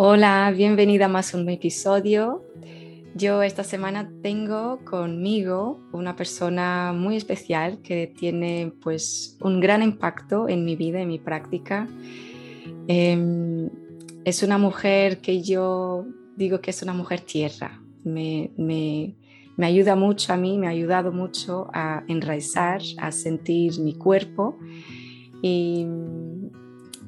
Hola, bienvenida a más un episodio. Yo esta semana tengo conmigo una persona muy especial que tiene pues un gran impacto en mi vida, en mi práctica. Em, es una mujer que yo digo que es una mujer tierra. Me, me, me ayuda mucho a mí, me ha ayudado mucho a enraizar, a sentir mi cuerpo. Y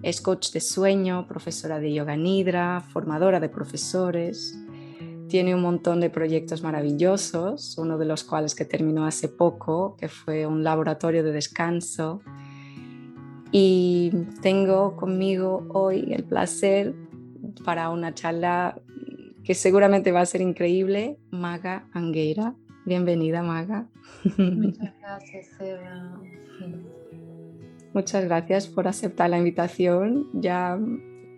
es coach de sueño, profesora de yoga nidra, formadora de profesores. Tiene un montón de proyectos maravillosos, uno de los cuales que terminó hace poco, que fue un laboratorio de descanso. Y tengo conmigo hoy el placer para una charla que seguramente va a ser increíble, Maga Angueira. Bienvenida, Maga. Muchas gracias, Eva. Muchas gracias por aceptar la invitación. Ya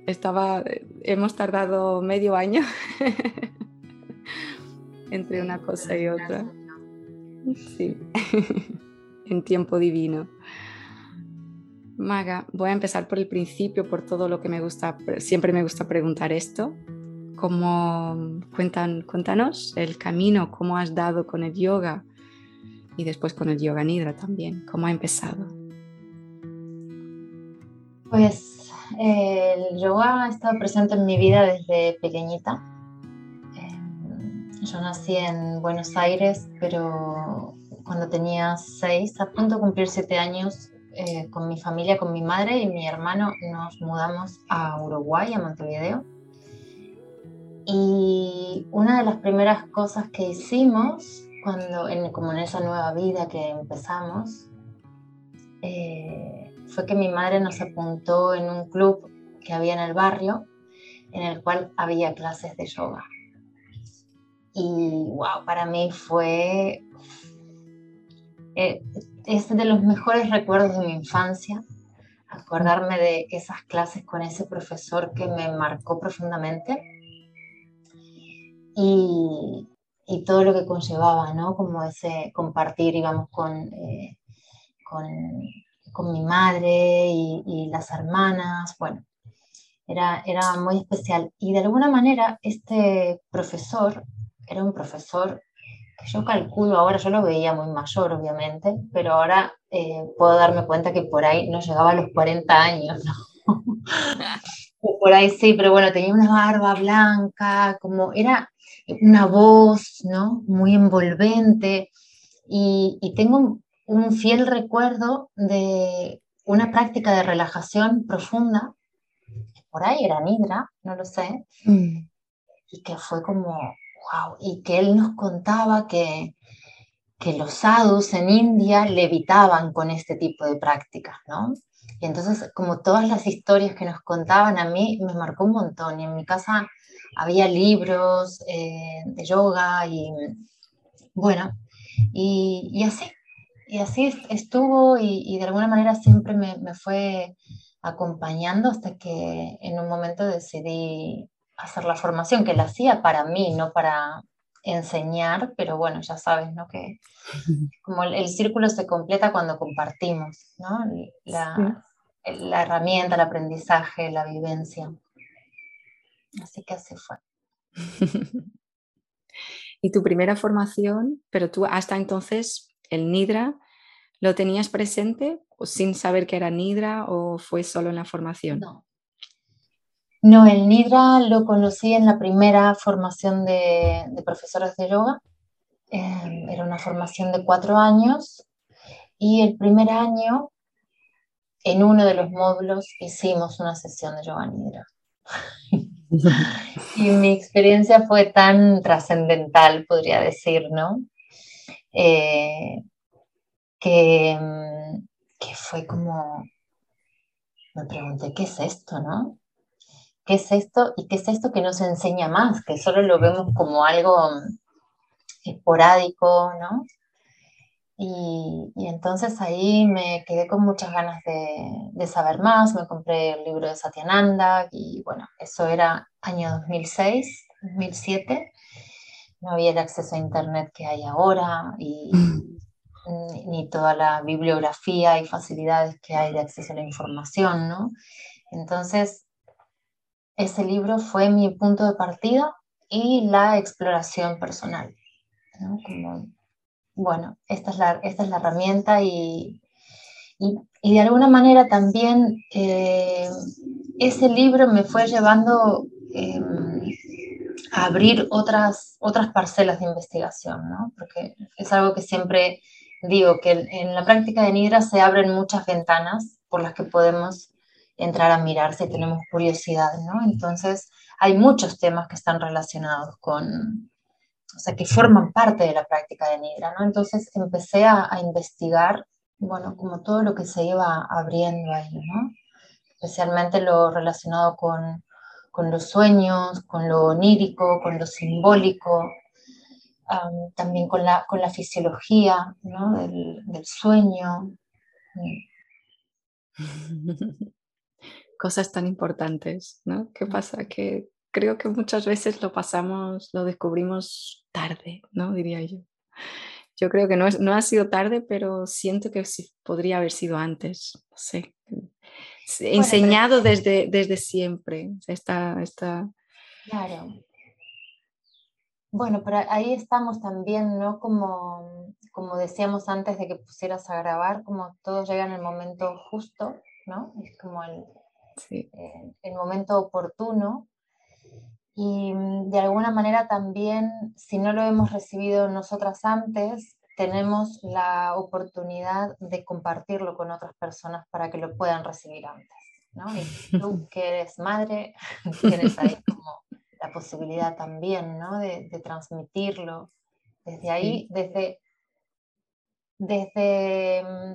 estaba, hemos tardado medio año entre una cosa y otra. Sí, en tiempo divino. Maga, voy a empezar por el principio, por todo lo que me gusta, siempre me gusta preguntar esto. ¿Cómo, cuentan, cuéntanos el camino, cómo has dado con el yoga y después con el yoga nidra también, cómo ha empezado. Pues el yoga ha estado presente en mi vida desde pequeñita. Em, yo nací en Buenos Aires, pero cuando tenía seis, a punto de cumplir siete años, eh, con mi familia, con mi madre y mi hermano, nos mudamos a Uruguay, a Montevideo. Y una de las primeras cosas que hicimos, cuando, como en esa nueva vida que empezamos, eh, fue que mi madre nos apuntó en un club que había en el barrio, en el cual había clases de yoga. Y wow, para mí fue... Eh, es de los mejores recuerdos de mi infancia, acordarme de esas clases con ese profesor que me marcó profundamente y, y todo lo que conllevaba, ¿no? Como ese compartir, íbamos con, eh, con con mi madre y, las hermanas, bueno, era, era muy especial. Y de alguna manera este profesor era un profesor que yo calculo ahora, yo lo veía muy mayor obviamente, pero ahora eh, puedo darme cuenta que por ahí no llegaba a los 40 años, ¿no? por ahí sí, pero bueno, tenía una barba blanca, como era una voz, ¿no? Muy envolvente. Y, y tengo un fiel recuerdo de una práctica de relajación profunda, por ahí era Nidra, no lo sé, mm. y que fue como, wow, y que él nos contaba que, que los sadhus en India levitaban con este tipo de prácticas, ¿no? Y entonces, como todas las historias que nos contaban a mí, me marcó un montón. Y en mi casa había libros eh, de yoga y, bueno, y, y así, y así estuvo y, de alguna manera siempre me, me, fue acompañando hasta que en un momento decidí hacer la formación, que la hacía para mí, no para enseñar, pero bueno, ya sabes, ¿no? Que como el, círculo se completa cuando compartimos, ¿no? La, la herramienta, el aprendizaje, la vivencia. Así que así fue. y tu primera formación, pero tú hasta entonces el Nidra, ¿lo tenías presente sin saber que era Nidra o fue solo en la formación? No. No, el Nidra lo conocí en la primera formación de, de profesores de yoga. Em, era una formación de cuatro años y el primer año, en uno de los módulos, hicimos una sesión de yoga Nidra. y mi experiencia fue tan trascendental, podría decir, ¿no? Eh, que, mm, que fue como, me pregunté, ¿qué es esto, no? ¿Qué es esto? ¿Y qué es esto que no se enseña más? Que solo lo vemos como algo mm, esporádico, ¿no? Y, y, entonces ahí me quedé con muchas ganas de, de, saber más, me compré el libro de Satyananda y bueno, eso era año 2006, 2007 no había el acceso a Internet que hay ahora y mm. Ni toda la bibliografía y facilidades que hay de acceso a la información, ¿no? Entonces, ese libro fue mi punto de partida y la exploración personal. bueno, esta es la, esta es la herramienta y, y, de alguna manera también eh, ese libro me fue llevando em, a abrir otras, otras parcelas de investigación, ¿no? porque es algo que siempre digo, que en la práctica de Nidra se abren muchas ventanas por las que podemos entrar a mirar si tenemos curiosidad, ¿no? Entonces, hay muchos temas que están relacionados con, o sea, que forman parte de la práctica de Nidra, ¿no? Entonces empecé a, a investigar bueno, como todo lo que se iba abriendo ahí, ¿no? Especialmente lo relacionado con, los sueños, con lo onírico, con lo simbólico, también con la, con la fisiología ¿no? del, sueño. Cosas tan importantes, ¿no? ¿Qué pasa? Que creo que muchas veces lo pasamos, lo descubrimos tarde, ¿no? Diría yo. Yo creo que no, no ha sido tarde, pero siento que sí podría haber sido antes. No sé. Enseñado desde, desde siempre. Está, está... Claro. Bueno, pero ahí estamos también, ¿no? Como, como decíamos antes de que pusieras a grabar, como todo llega en el momento justo, ¿no? Es como el, eh, el momento oportuno. Y mm, de alguna manera también, si no lo hemos recibido nosotras antes, tenemos la oportunidad de compartirlo con otras personas para que lo puedan recibir antes. ¿no? Y tú que eres madre, tienes ahí como la posibilidad también ¿no? de, transmitirlo. Desde ahí, desde, desde mm,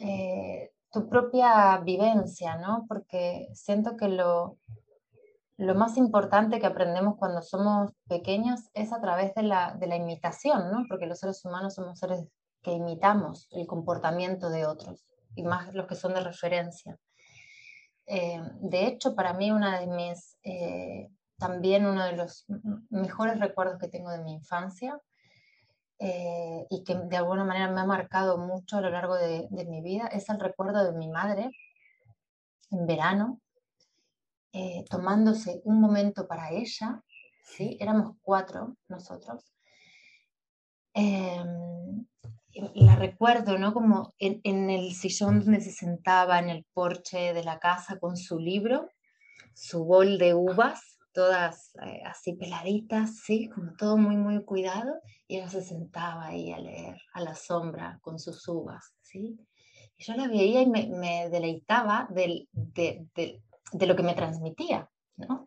eh, tu propia vivencia, ¿no? porque siento que lo, lo más importante que aprendemos cuando somos pequeños es a través de la, imitación, ¿no? Porque los seres humanos somos seres que imitamos el comportamiento de otros, y más los que son de referencia. Eh, de hecho, para mí una de mis, eh, también uno de los mejores recuerdos que tengo de mi infancia eh, y que de alguna manera me ha marcado mucho a lo largo de, mi vida es el recuerdo de mi madre en verano, eh, tomándose un momento para ella, ¿sí? éramos cuatro nosotros. Em, la recuerdo, ¿no? Como en, el sillón donde se sentaba en el porche de la casa con su libro, su bol de uvas, todas eh, así peladitas, ¿sí? Como todo muy, muy cuidado, y ella se sentaba ahí a leer a la sombra con sus uvas, ¿sí? Y yo la veía y me, deleitaba del, de lo que me transmitía, ¿no?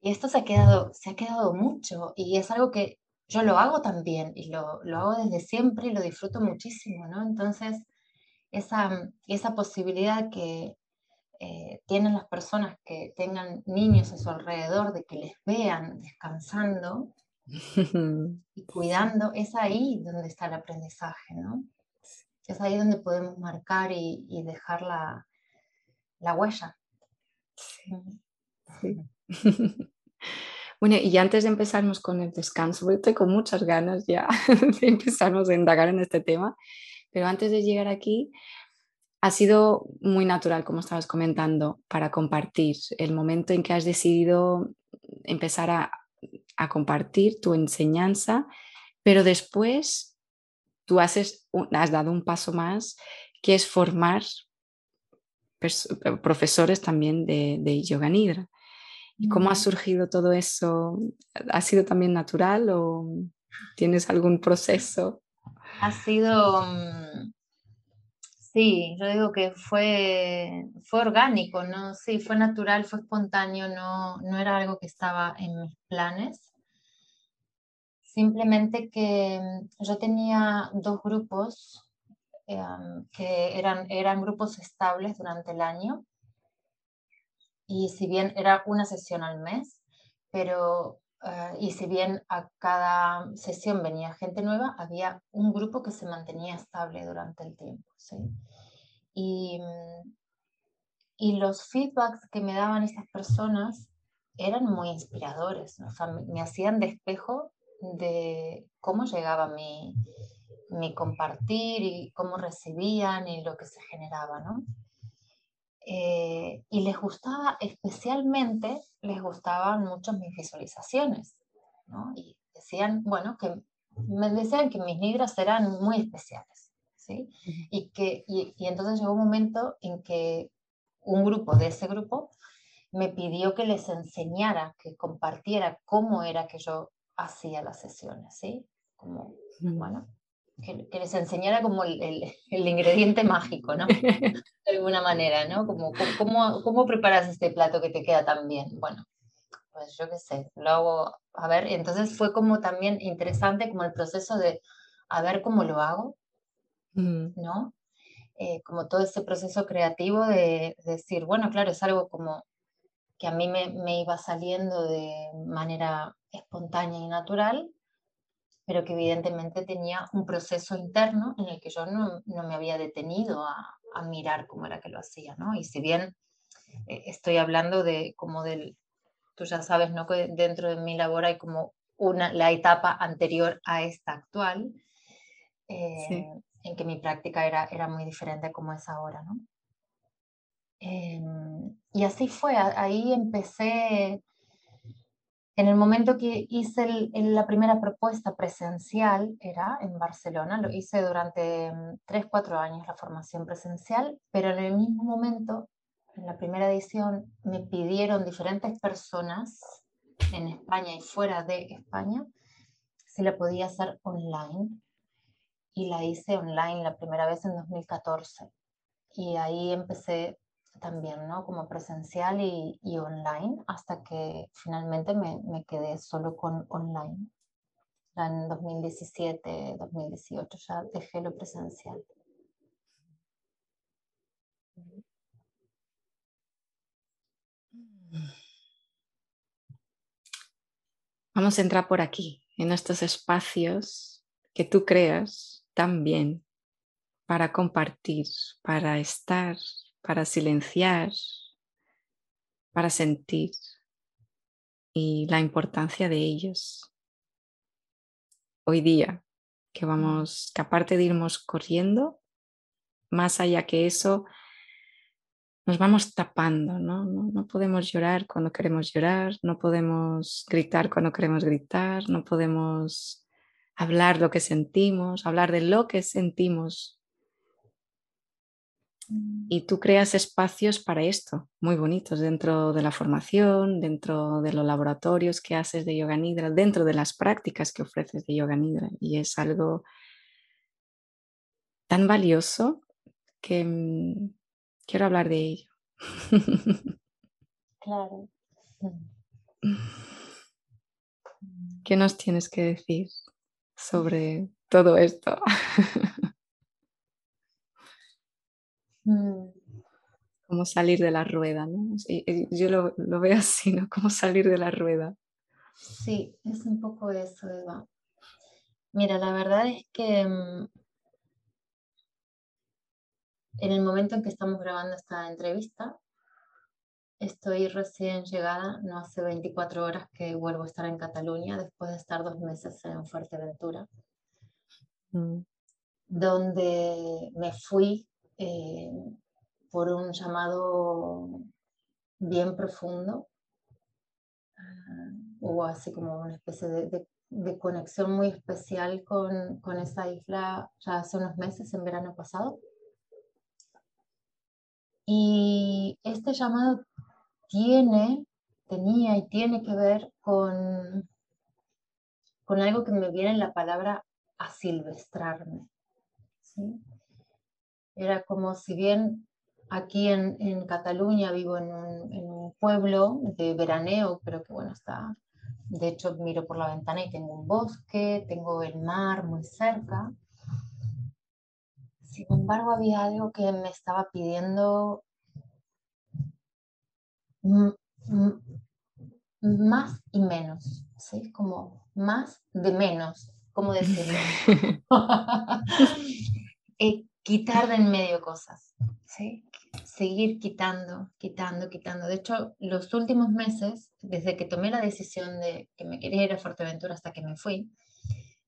Y esto se ha, quedado, se ha quedado mucho y es algo que yo lo hago también y lo, lo hago desde siempre y lo disfruto muchísimo, ¿no? Entonces, esa, esa posibilidad que eh, tienen las personas que tengan niños a su alrededor de que les vean descansando y cuidando, es ahí donde está el aprendizaje, ¿no? Es ahí donde podemos marcar y, y dejar la, la huella. Bueno, y antes de empezarnos con el descanso, estoy con muchas ganas ya de empezarnos a indagar en este tema, pero antes de llegar aquí, ha sido muy natural, como estabas comentando, para compartir el momento en que has decidido empezar a, a compartir tu enseñanza, pero después tú haces, has dado un paso más, que es formar eh, profesores también de, de Yoga Nidra. ¿Y cómo ha surgido todo eso? ¿Ha sido también natural o tienes algún proceso? Ha sido, mm, sí, yo digo que fue, fue orgánico, ¿no? Sí, fue natural, fue espontáneo, no, no era algo que estaba en mis planes. Simplemente que mm, yo tenía dos grupos Em, que eran, eran grupos estables durante el año. Y si bien era una sesión al mes, pero, eh, y si bien a cada sesión venía gente nueva, había un grupo que se mantenía estable durante el tiempo. ¿sí? Y, y los feedbacks que me daban estas personas eran muy inspiradores, o sea, me, hacían despejo de cómo llegaba mi, mi compartir y cómo recibían y lo que se generaba, ¿no? Eh, y les gustaba, especialmente, les gustaban mucho mis visualizaciones, ¿no? Y decían, bueno, que me decían que mis libros eran muy especiales, ¿sí? Y, que, y, y entonces llegó un momento en que un grupo de ese grupo me pidió que les enseñara, que compartiera cómo era que yo hacía las sesiones, ¿sí? Como, bueno, que, les enseñara como el, el, ingrediente mágico, ¿no? De alguna manera, ¿no? Como, ¿cómo, ¿cómo preparas este plato que te queda tan bien? Bueno, pues yo qué sé, lo hago, a ver, entonces fue como también interesante como el proceso de, a ver cómo lo hago, ¿no? Eh, como todo ese proceso creativo de, decir, bueno, claro, es algo como que a mí me, me, iba saliendo de manera espontánea y natural, pero que evidentemente tenía un proceso interno en el que yo no, no me había detenido a, a, mirar cómo era que lo hacía, ¿no? Y si bien eh, estoy hablando de como del, tú ya sabes, ¿no? Que dentro de mi labor hay como una, la etapa anterior a esta actual, eh, en que mi práctica era, era muy diferente como es ahora, ¿no? Em, y así fue, ahí empecé, en el momento que hice la primera propuesta presencial, era en Barcelona, lo hice durante 3, mm, 4 años la formación presencial, pero en el mismo momento, en la primera edición, me pidieron diferentes personas en España y fuera de España si la podía hacer online. Y la hice online la primera vez en 2014. Y ahí empecé también, ¿no? Como presencial y, online, hasta que finalmente me, me, quedé solo con online. En 2017, 2018 ya dejé lo presencial. Vamos a entrar por aquí, en estos espacios que tú creas también para compartir, para estar, para silenciar, para sentir y la importancia de ellos. Hoy día, que vamos, que aparte de irnos corriendo, más allá que eso, nos vamos tapando, ¿no? ¿no? No, podemos llorar cuando queremos llorar, no podemos gritar cuando queremos gritar, no podemos hablar lo que sentimos, hablar de lo que sentimos. Y tú creas espacios para esto, muy bonitos, dentro de la formación, dentro de los laboratorios que haces de Yoga Nidra, dentro de las prácticas que ofreces de Yoga Nidra. Y es algo tan valioso que mm, quiero hablar de ello. Claro. ¿Qué nos tienes que decir sobre todo esto? Mm. Como salir de la rueda, ¿no? Yo lo, lo, veo así, ¿no? Como salir de la rueda. Sí, es un poco eso, Eva. Mira, la verdad es que mm, en el momento en que estamos grabando esta entrevista, estoy recién llegada, no hace 24 horas que vuelvo a estar en Cataluña después de estar dos meses en Fuerteventura, mm. donde me fui eh, por un llamado bien profundo. Ah, hubo así como una especie de, de, conexión muy especial con, con, esa isla ya hace unos meses, en verano pasado. Y este llamado tiene, tenía y tiene que ver con, con algo que me viene en la palabra asilvestrarme. ¿sí? Era como si bien aquí en, en Cataluña vivo en un, en un, pueblo de veraneo, pero que bueno, está, de hecho miro por la ventana y tengo un bosque, tengo el mar muy cerca. Sin embargo, había algo que me estaba pidiendo más y menos, ¿sí? Como más de menos, ¿cómo decirlo? Eh, quitar de en medio cosas, ¿sí? seguir quitando, quitando, quitando. De hecho, los últimos meses, desde que tomé la decisión de que me quería ir a Fuerteventura hasta que me fui,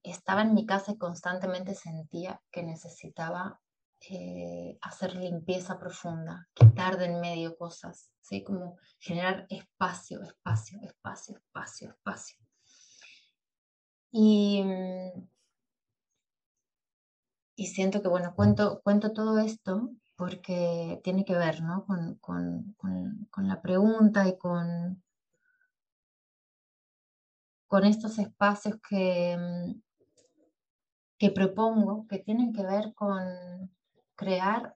estaba en mi casa y constantemente sentía que necesitaba eh, hacer limpieza profunda, quitar de en medio cosas, ¿sí? Como generar espacio, espacio, espacio, espacio, espacio. Y, y siento que, bueno, cuento, cuento todo esto porque tiene que ver ¿no? con, con, con, la pregunta y con, con estos espacios que, que propongo, que tienen que ver con crear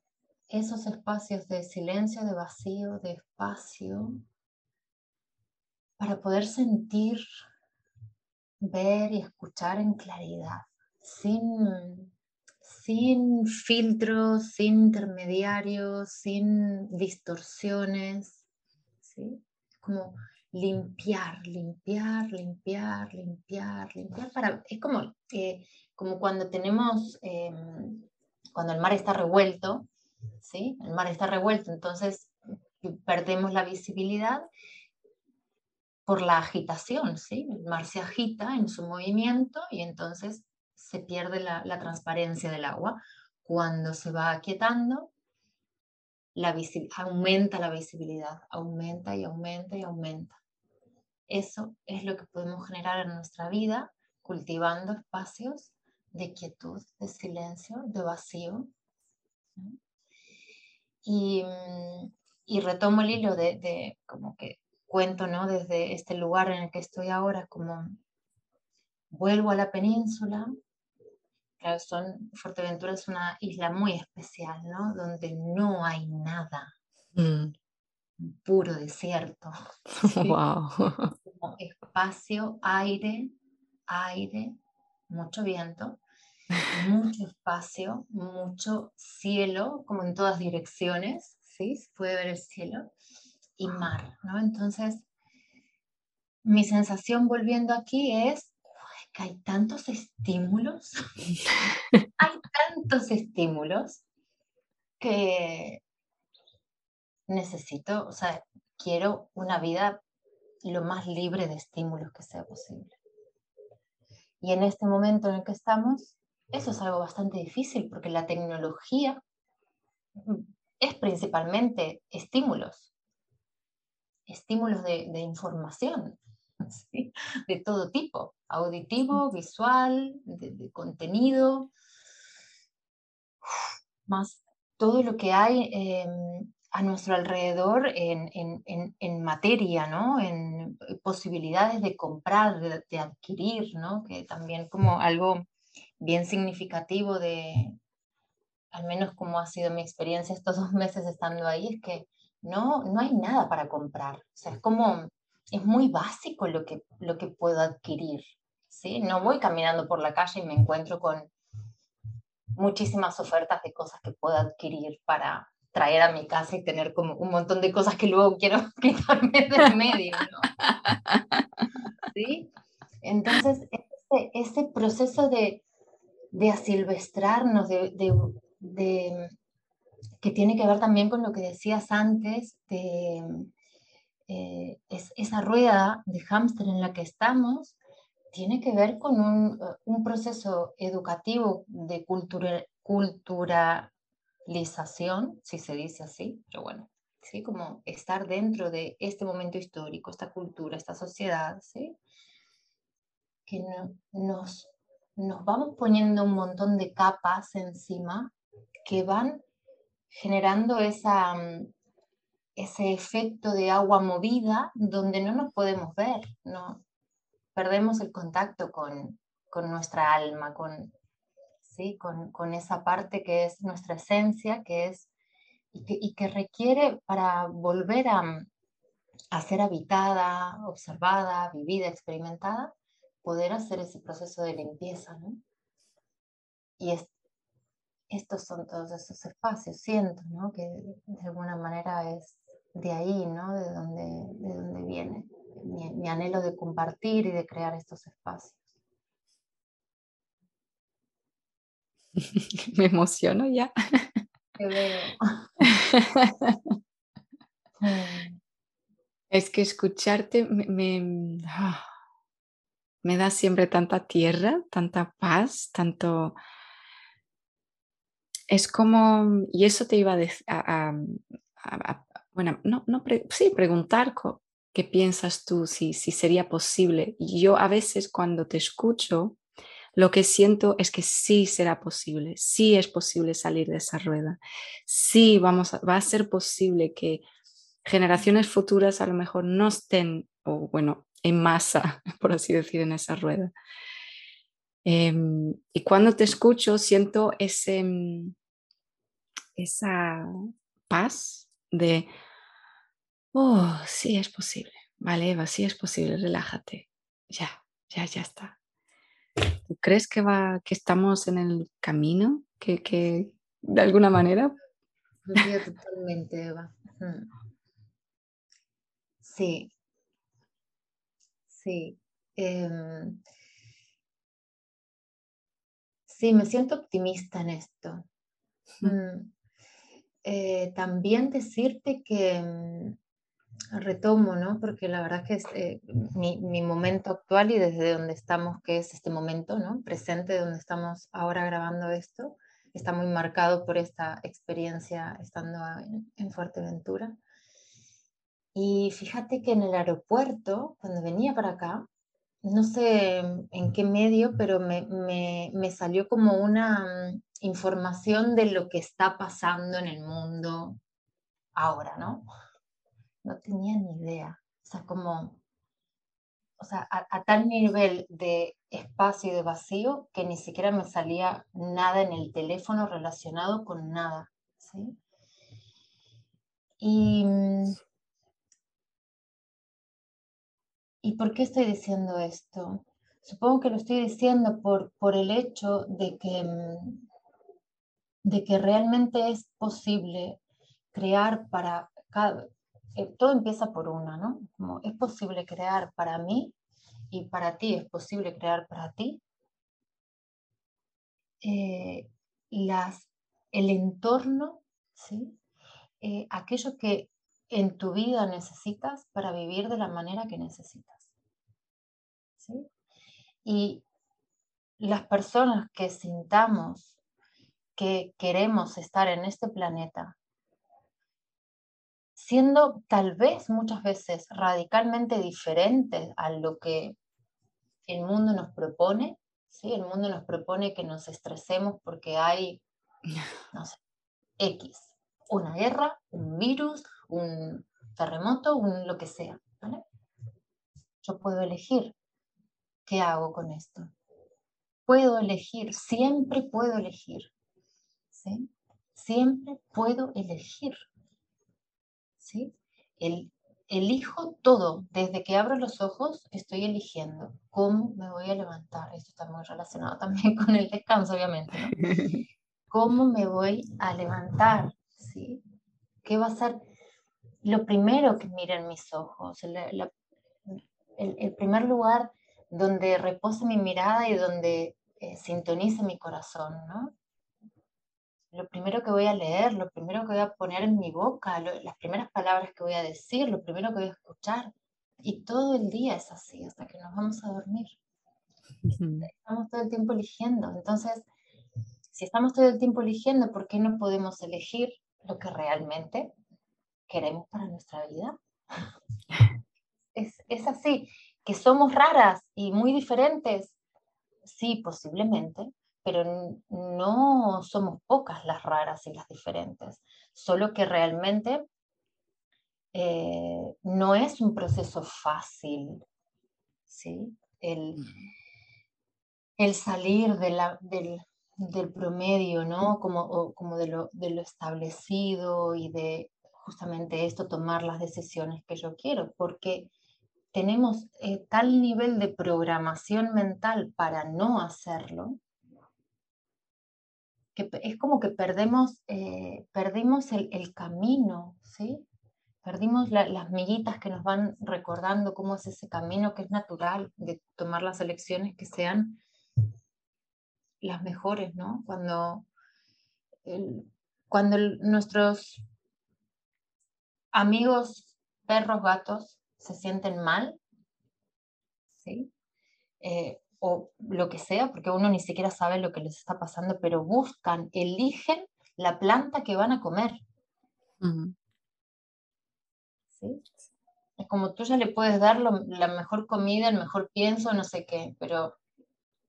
esos espacios de silencio, de vacío, de espacio, para poder sentir, ver y escuchar en claridad, sin sin filtros, sin intermediarios, sin distorsiones, ¿sí? Como limpiar, limpiar, limpiar, limpiar, limpiar. Para, es como, eh, como cuando tenemos, em, cuando el mar está revuelto, ¿sí? El mar está revuelto, entonces perdemos la visibilidad por la agitación, ¿sí? El mar se agita en su movimiento y entonces se pierde la, transparencia del agua. Cuando se va aquietando, la aumenta la visibilidad, aumenta y aumenta y aumenta. Eso es lo que podemos generar en nuestra vida cultivando espacios de quietud, de silencio, de vacío. Y, retomo el hilo de, de, como que cuento, ¿no? Desde este lugar en el que estoy ahora, como vuelvo a la península, son, Fuerteventura es una isla muy especial, ¿no? Donde no hay nada. Mm. Puro desierto. Wow. espacio, aire, aire, mucho viento, mucho espacio, mucho cielo, como en todas direcciones, ¿sí? Se puede ver el cielo, y mar, ¿no? Entonces, mi sensación volviendo aquí es que hay tantos estímulos, hay tantos estímulos que necesito, o sea, quiero una vida lo más libre de estímulos que sea posible. Y en este momento en el que estamos, eso es algo bastante difícil porque la tecnología es principalmente estímulos, estímulos de, de información. de todo tipo, auditivo, visual, de, contenido, más todo lo que hay em, a nuestro alrededor en, materia, ¿no? en posibilidades de comprar, de, adquirir, ¿no? que también como algo bien significativo de, al menos como ha sido mi experiencia estos dos meses estando ahí, es que no, no hay nada para comprar. O sea, es como es muy básico lo que, lo que puedo adquirir. ¿sí? No voy caminando por la calle y me encuentro con muchísimas ofertas de cosas que puedo adquirir para traer a mi casa y tener como un montón de cosas que luego quiero quitarme del medio. ¿Sí? Entonces, ese, ese proceso de, de asilvestrarnos, de, de, que tiene que ver también con lo que decías antes, de, eh, es, esa rueda de hámster en la que estamos tiene que ver con un, eh, un proceso educativo de cultura, culturalización, si se dice así, pero bueno, ¿sí? como estar dentro de este momento histórico, esta cultura, esta sociedad, ¿sí? que nos, nos vamos poniendo un montón de capas encima que van generando esa, mm, ese efecto de agua movida donde no nos podemos ver, ¿no? Perdemos el contacto con, nuestra alma, con, ¿sí? Con, esa parte que es nuestra esencia, que es y que, requiere para volver a, a, ser habitada, observada, vivida, experimentada, poder hacer ese proceso de limpieza, ¿no? Y es, estos son todos esos espacios, siento, ¿no? Que de alguna manera es de ahí, ¿no? De donde, de donde viene mi, anhelo de compartir y de crear estos espacios. Me emociono ya. Te veo. es que escucharte me, ah, me, da siempre tanta tierra, tanta paz, tanto es como, y eso te iba a decir, bueno, no, no sí, preguntar qué piensas tú, si, si sería posible. Yo a veces cuando te escucho, lo que siento es que sí será posible, sí es posible salir de esa rueda, sí vamos va a ser posible que generaciones futuras a lo mejor no estén, o bueno, en masa, por así decir, en esa rueda. Em, y cuando te escucho siento ese, mm, esa paz de, oh, sí es posible, vale Eva, sí es posible, relájate, ya, ya, ya está. ¿Tú crees que, va, que estamos en el camino? ¿Que, que de alguna manera? Sí, totalmente, Eva. Sí, sí. Em, sí, me siento optimista en esto. Mm. Eh, también decirte que mm, retomo, ¿no? Porque la verdad que es eh, mi, mi, momento actual y desde donde estamos, que es este momento, ¿no? Presente, donde estamos ahora grabando esto, está muy marcado por esta experiencia estando en, Fuerteventura. Y fíjate que en el aeropuerto, cuando venía para acá, no sé en qué medio, pero me, me, me salió como una mm, información de lo que está pasando en el mundo ahora, ¿no? no tenía ni idea. O sea, como, o sea, a, tal nivel de espacio y de vacío que ni siquiera me salía nada en el teléfono relacionado con nada. ¿sí? Y, ¿Y por qué estoy diciendo esto? Supongo que lo estoy diciendo por, por el hecho de que, de que realmente es posible crear para cada, eh, todo empieza por una, ¿no? Como es posible crear para mí y para ti es posible crear para ti. Eh, las, el entorno, ¿sí? Eh, aquello que en tu vida necesitas para vivir de la manera que necesitas. ¿sí? Y las personas que sintamos que queremos estar en este planeta siendo tal vez muchas veces radicalmente diferentes a lo que el mundo nos propone. ¿sí? El mundo nos propone que nos estresemos porque hay, no sé, X, una guerra, un virus, un terremoto, un lo que sea. Yo puedo elegir qué hago con esto. Puedo elegir, siempre puedo elegir. ¿sí? Siempre puedo elegir ¿sí? El, elijo todo, desde que abro los ojos estoy eligiendo cómo me voy a levantar. Esto está muy relacionado también con el descanso, obviamente. ¿Cómo me voy a levantar? ¿sí? ¿Qué va a ser lo primero que miren mis ojos? el, el, primer lugar donde repose mi mirada y donde eh, sintonice mi corazón, ¿no? lo primero que voy a leer, lo primero que voy a poner en mi boca, las primeras palabras que voy a decir, lo primero que voy a escuchar. Y todo el día es así, hasta que nos vamos a dormir. Estamos todo el tiempo eligiendo. Entonces, si estamos todo el tiempo eligiendo, ¿por qué no podemos elegir lo que realmente queremos para nuestra vida? Es, es así, que somos raras y muy diferentes. Sí, posiblemente, pero no somos pocas las raras y las diferentes, solo que realmente eh, no es un proceso fácil, ¿sí? El, salir de la, del, promedio, ¿no? Como, como de, lo, de, lo, establecido y de justamente esto, tomar las decisiones que yo quiero, porque tenemos eh, tal nivel de programación mental para no hacerlo, que es como que perdemos, eh, perdimos el, camino, ¿sí? Perdimos las miguitas que nos van recordando cómo es ese camino que es natural de tomar las elecciones que sean las mejores, ¿no? Cuando, cuando nuestros amigos perros, gatos se sienten mal, ¿sí? Eh, o lo que sea, porque uno ni siquiera sabe lo que les está pasando, pero buscan, eligen la planta que van a comer. ¿Sí? Es como tú ya le puedes dar la mejor comida, el mejor pienso, no sé qué, pero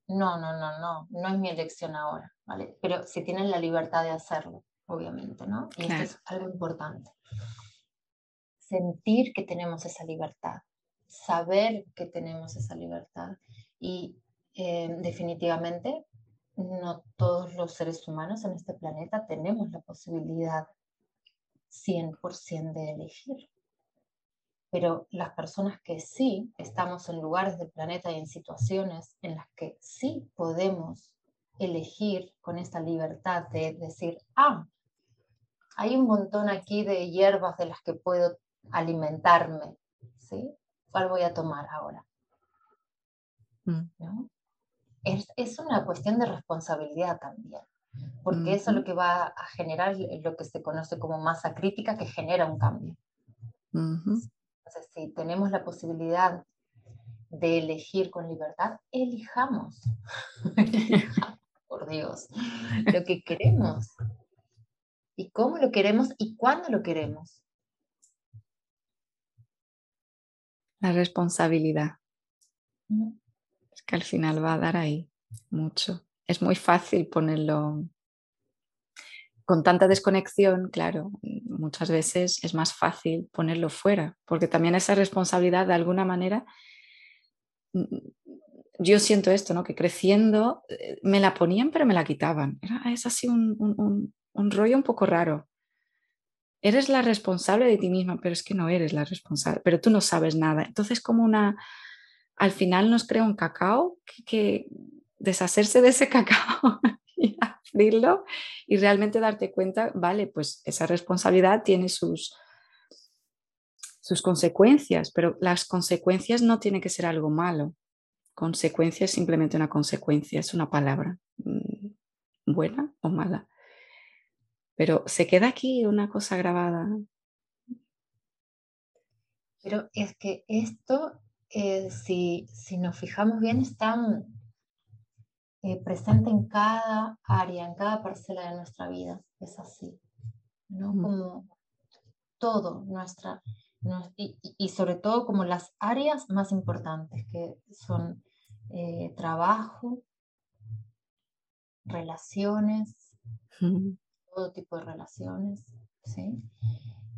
no, no, no, no, no es mi elección ahora, ¿vale? Pero si tienen la libertad de hacerlo, obviamente, ¿no? Y esto es algo importante. Sentir que tenemos esa libertad, saber que tenemos esa libertad y eh, definitivamente no todos los seres humanos en este planeta tenemos la posibilidad 100% de elegir. Pero las personas que sí estamos en lugares del planeta y en situaciones en las que sí podemos elegir con esta libertad de decir, ah, hay un montón aquí de hierbas de las que puedo alimentarme, ¿sí? ¿Cuál voy a tomar ahora? Mm. Es, es, una cuestión de responsabilidad también, porque eso es lo que va a generar lo que se conoce como masa crítica que genera un cambio. Entonces, si tenemos la posibilidad de elegir con libertad, elijamos. Por Dios, lo que queremos. Y cómo lo queremos y cuándo lo queremos. La responsabilidad. Es que al final va a dar ahí mucho. Es muy fácil ponerlo con tanta desconexión, claro, muchas veces es más fácil ponerlo fuera, porque también esa responsabilidad de alguna manera, mm, yo siento esto, ¿no? Que creciendo eh, me la ponían pero me la quitaban. es así un, un rollo un poco raro. Eres la responsable de ti misma, pero es que no eres la responsable, pero tú no sabes nada. Entonces como una, al final nos crea un cacao que deshacerse de ese cacao y abrirlo y realmente darte cuenta, vale, pues esa responsabilidad tiene sus, sus consecuencias, pero las consecuencias no tienen que ser algo malo. Consecuencia es simplemente una consecuencia, es una palabra, mm, buena o mala. Pero se queda aquí una cosa grabada. Pero es que esto, eh, si, si nos fijamos bien, está eh, presente en cada área, en cada parcela de nuestra vida. Es así, ¿no? Como todo nuestra, y, sobre todo como las áreas más importantes, que son eh, trabajo, relaciones, todo tipo de relaciones, ¿sí?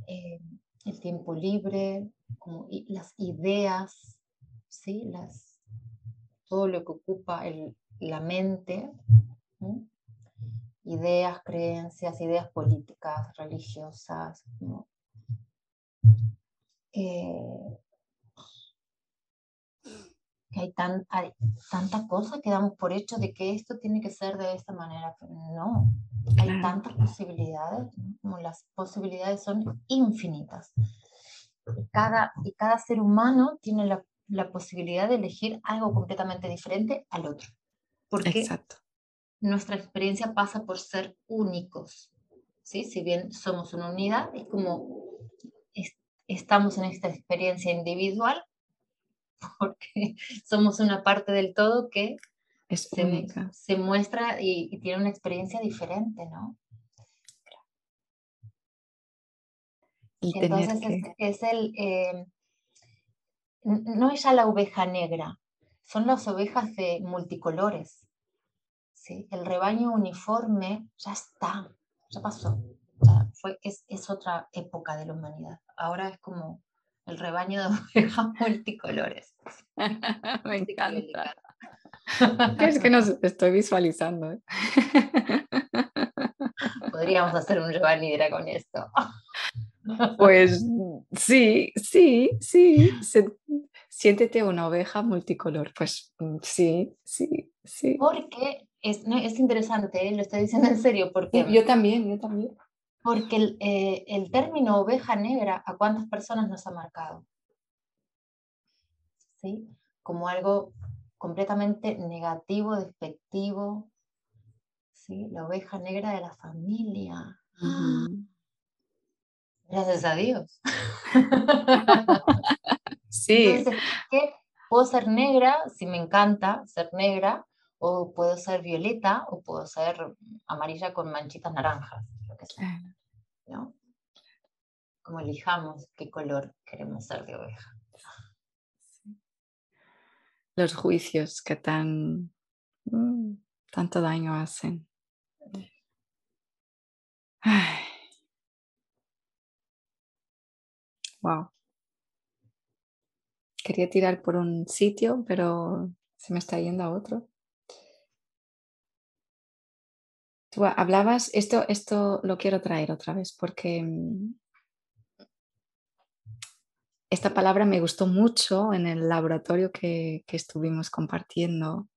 Eh, el tiempo libre, como, las ideas, ¿sí? las, todo lo que ocupa el, la mente, ideas, creencias, ideas políticas, religiosas. Eh, que hay, tan, hay tanta cosa que damos por hecho de que esto tiene que ser de esta manera. no, hay tantas posibilidades, como las posibilidades son infinitas. Cada, y cada ser humano tiene la, la posibilidad de elegir algo completamente diferente al otro porque nuestra experiencia pasa por ser únicos. ¿sí? Si bien somos una unidad, es como estamos en esta experiencia individual porque somos una parte del todo que es se, muestra y, tiene una experiencia diferente, ¿no? Entonces es, el, eh, no es ya la oveja negra, son las ovejas de multicolores. ¿sí? El rebaño uniforme ya está, ya pasó. fue, es, es, otra época de la humanidad. Ahora es como el rebaño de ovejas multicolores. Me encanta. es que nos estoy visualizando. ¿eh? Podríamos hacer un rebaño con esto. Pues sí, sí, sí siéntete una oveja multicolor. Pues mm, sí, sí, sí. Porque es, es interesante, ¿eh? lo estoy diciendo en serio, porque... Yo también, yo también. Porque el, eh, el término oveja negra, ¿a cuántas personas nos ha marcado? ¿Sí? Como algo completamente negativo, despectivo. ¿Sí? La oveja negra de la familia. Gracias a Dios. Sí. Entonces, ¿qué? Puedo ser negra, si me encanta ser negra, o puedo ser violeta o puedo ser amarilla con manchitas naranjas, lo que sea, ¿no? Como elijamos qué color queremos ser de oveja. Los juicios que tan mm, tanto daño hacen. Wow. Quería tirar por un sitio, pero se me está yendo a otro. Hablabas, esto, esto lo quiero traer otra vez porque mm, esta palabra me gustó mucho en el laboratorio que, estuvimos compartiendo.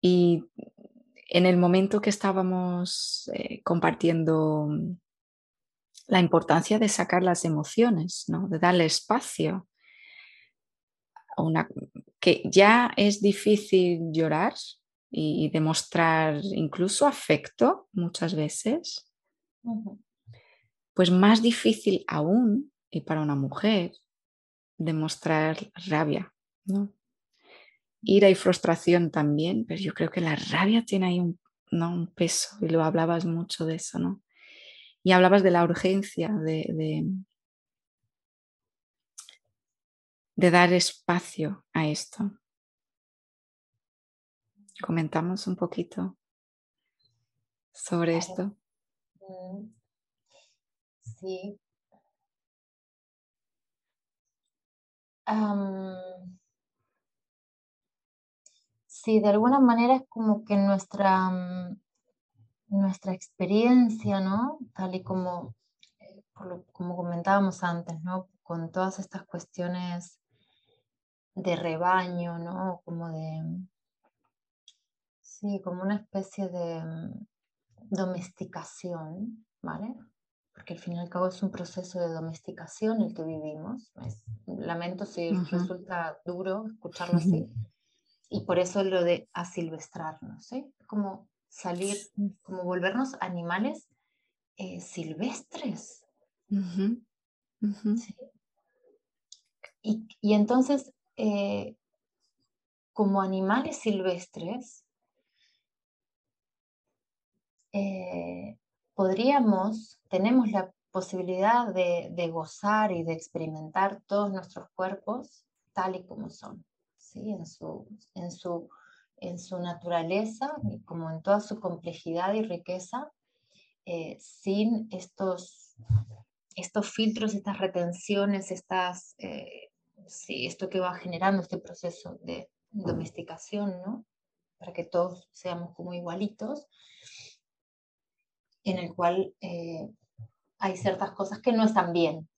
Y en el momento que estábamos eh, compartiendo mm, la importancia de sacar las emociones, ¿no? de darle espacio. una, que ya es difícil llorar y demostrar incluso afecto muchas veces, pues más difícil aún, y para una mujer, demostrar rabia, ¿no? Ira y frustración también, pero yo creo que la rabia tiene ahí un, ¿no? un peso, y lo hablabas mucho de eso, ¿no? Y hablabas de la urgencia de, de, dar espacio a esto. Comentamos un poquito sobre esto. Mm. Sí. sí, de alguna manera es como que nuestra, mm, nuestra experiencia, ¿no? Tal y como, eh, como comentábamos antes, ¿no? Con todas estas cuestiones de rebaño, ¿no? Como de, sí, como una especie de mm, domesticación, ¿vale? Porque al fin y al cabo es un proceso de domesticación el que vivimos. lamento si resulta duro escucharlo así. Y por eso lo de asilvestrarnos, ¿sí? Como salir, como volvernos animales eh, silvestres. Y, entonces, eh, como animales silvestres, eh, podríamos, tenemos la posibilidad de, de, gozar y de experimentar todos nuestros cuerpos tal y como son, ¿sí? en, su, en su en su naturaleza, como en toda su complejidad y riqueza, eh, sin estos, estos filtros, estas retenciones, estas, eh, esto que va generando este proceso de domesticación, ¿no? para que todos seamos como igualitos, en el cual eh, hay ciertas cosas que no están bien,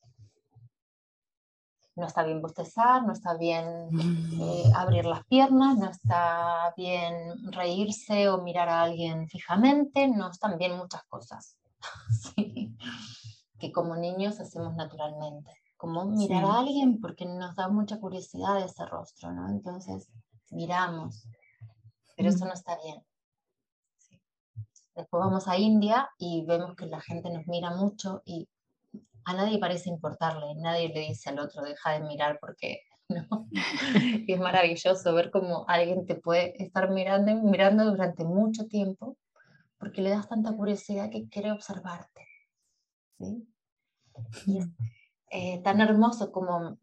no está bien bostezar, no está bien mm. eh, abrir las piernas, no está bien reírse o mirar a alguien fijamente, no están bien muchas cosas que como niños hacemos naturalmente, como mirar a alguien porque nos da mucha curiosidad ese rostro, ¿no? Entonces miramos, pero eso mm. no está bien. Después vamos a India y vemos que la gente nos mira mucho y a nadie parece importarle, nadie le dice al otro, deja de mirar porque no. es maravilloso ver cómo alguien te puede estar mirando mirando durante mucho tiempo porque le das tanta curiosidad que quiere observarte. ¿sí? Y es eh, tan hermoso como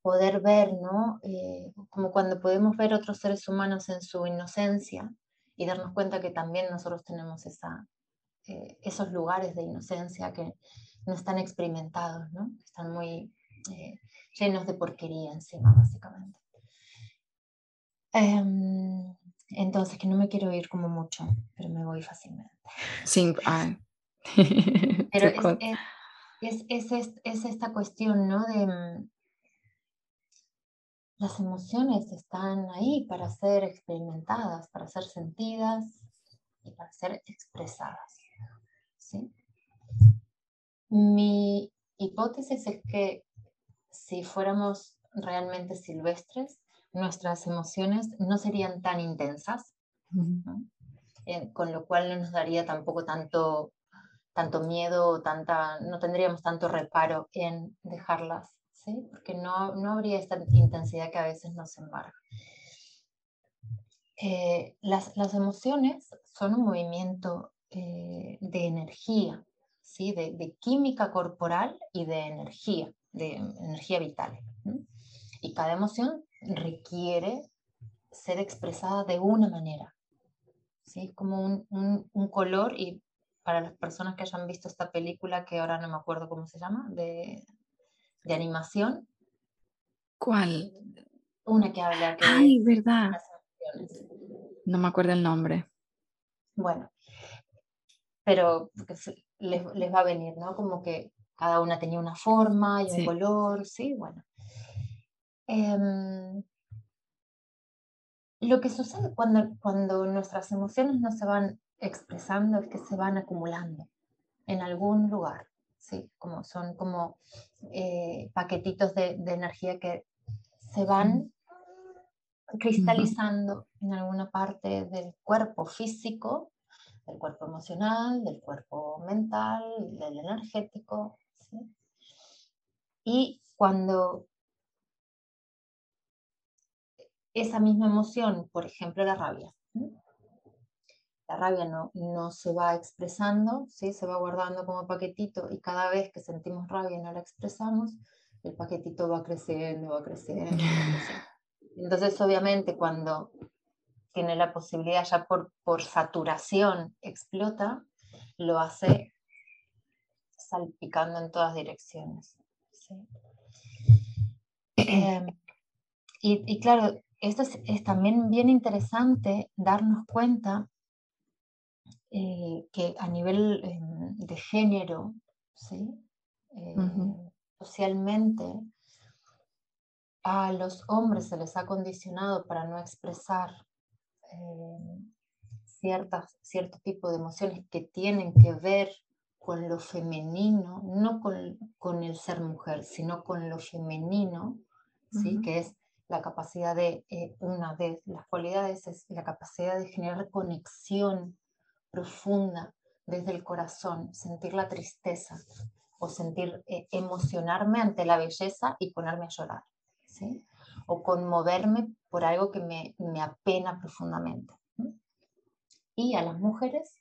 poder ver, ¿no? Eh, como cuando podemos ver otros seres humanos en su inocencia y darnos cuenta que también nosotros tenemos esa, eh, esos lugares de inocencia que no están experimentados, ¿no? Están muy eh, llenos de porquería encima, básicamente. Em, entonces, que no me quiero ir como mucho, pero me voy fácilmente. Sí, pero es, es, esta cuestión, ¿no? De mm, las emociones están ahí para ser experimentadas, para ser sentidas y para ser expresadas. ¿sí? Mi hipótesis es que si fuéramos realmente silvestres, nuestras emociones no serían tan intensas, eh, con lo cual no nos daría tampoco tanto, tanto miedo, tanta, no tendríamos tanto reparo en dejarlas, ¿sí? porque no, no habría esta intensidad que a veces nos embarga. eh, las, emociones son un movimiento eh, de energía, ¿sí? De, química corporal y de energía, de energía vital. Y cada emoción requiere ser expresada de una manera. ¿sí? Como un, un, color y para las personas que hayan visto esta película, que ahora no me acuerdo cómo se llama, de, de animación. ¿Cuál? Una que habla que... Ay, verdad. No me acuerdo el nombre. Bueno, pero les, les, va a venir, ¿no? Como que cada una tenía una forma y un color, sí, bueno. Em, lo que sucede cuando, cuando nuestras emociones no se van expresando es que se van acumulando en algún lugar, ¿sí? Como son como eh, paquetitos de, de, energía que se van cristalizando en alguna parte del cuerpo físico, del cuerpo emocional, del cuerpo mental, del energético. Y cuando esa misma emoción, por ejemplo la rabia, la rabia no, no se va expresando, ¿sí? se va guardando como paquetito y cada vez que sentimos rabia y no la expresamos, el paquetito va creciendo, va creciendo. Entonces, obviamente, cuando tiene la posibilidad ya por, por saturación explota, lo hace salpicando en todas direcciones. Em, y, claro, esto es, también bien interesante darnos cuenta eh, que a nivel em, de género, eh, socialmente, a los hombres se les ha condicionado para no expresar eh, ciertas, cierto tipo de emociones que tienen que ver con lo femenino, no con, el ser mujer, sino con lo femenino, ¿sí? que es la capacidad de, eh, una de las cualidades es la capacidad de generar conexión profunda desde el corazón, sentir la tristeza o sentir, eh, emocionarme ante la belleza y ponerme a llorar o conmoverme por algo que me, me apena profundamente. Y a las mujeres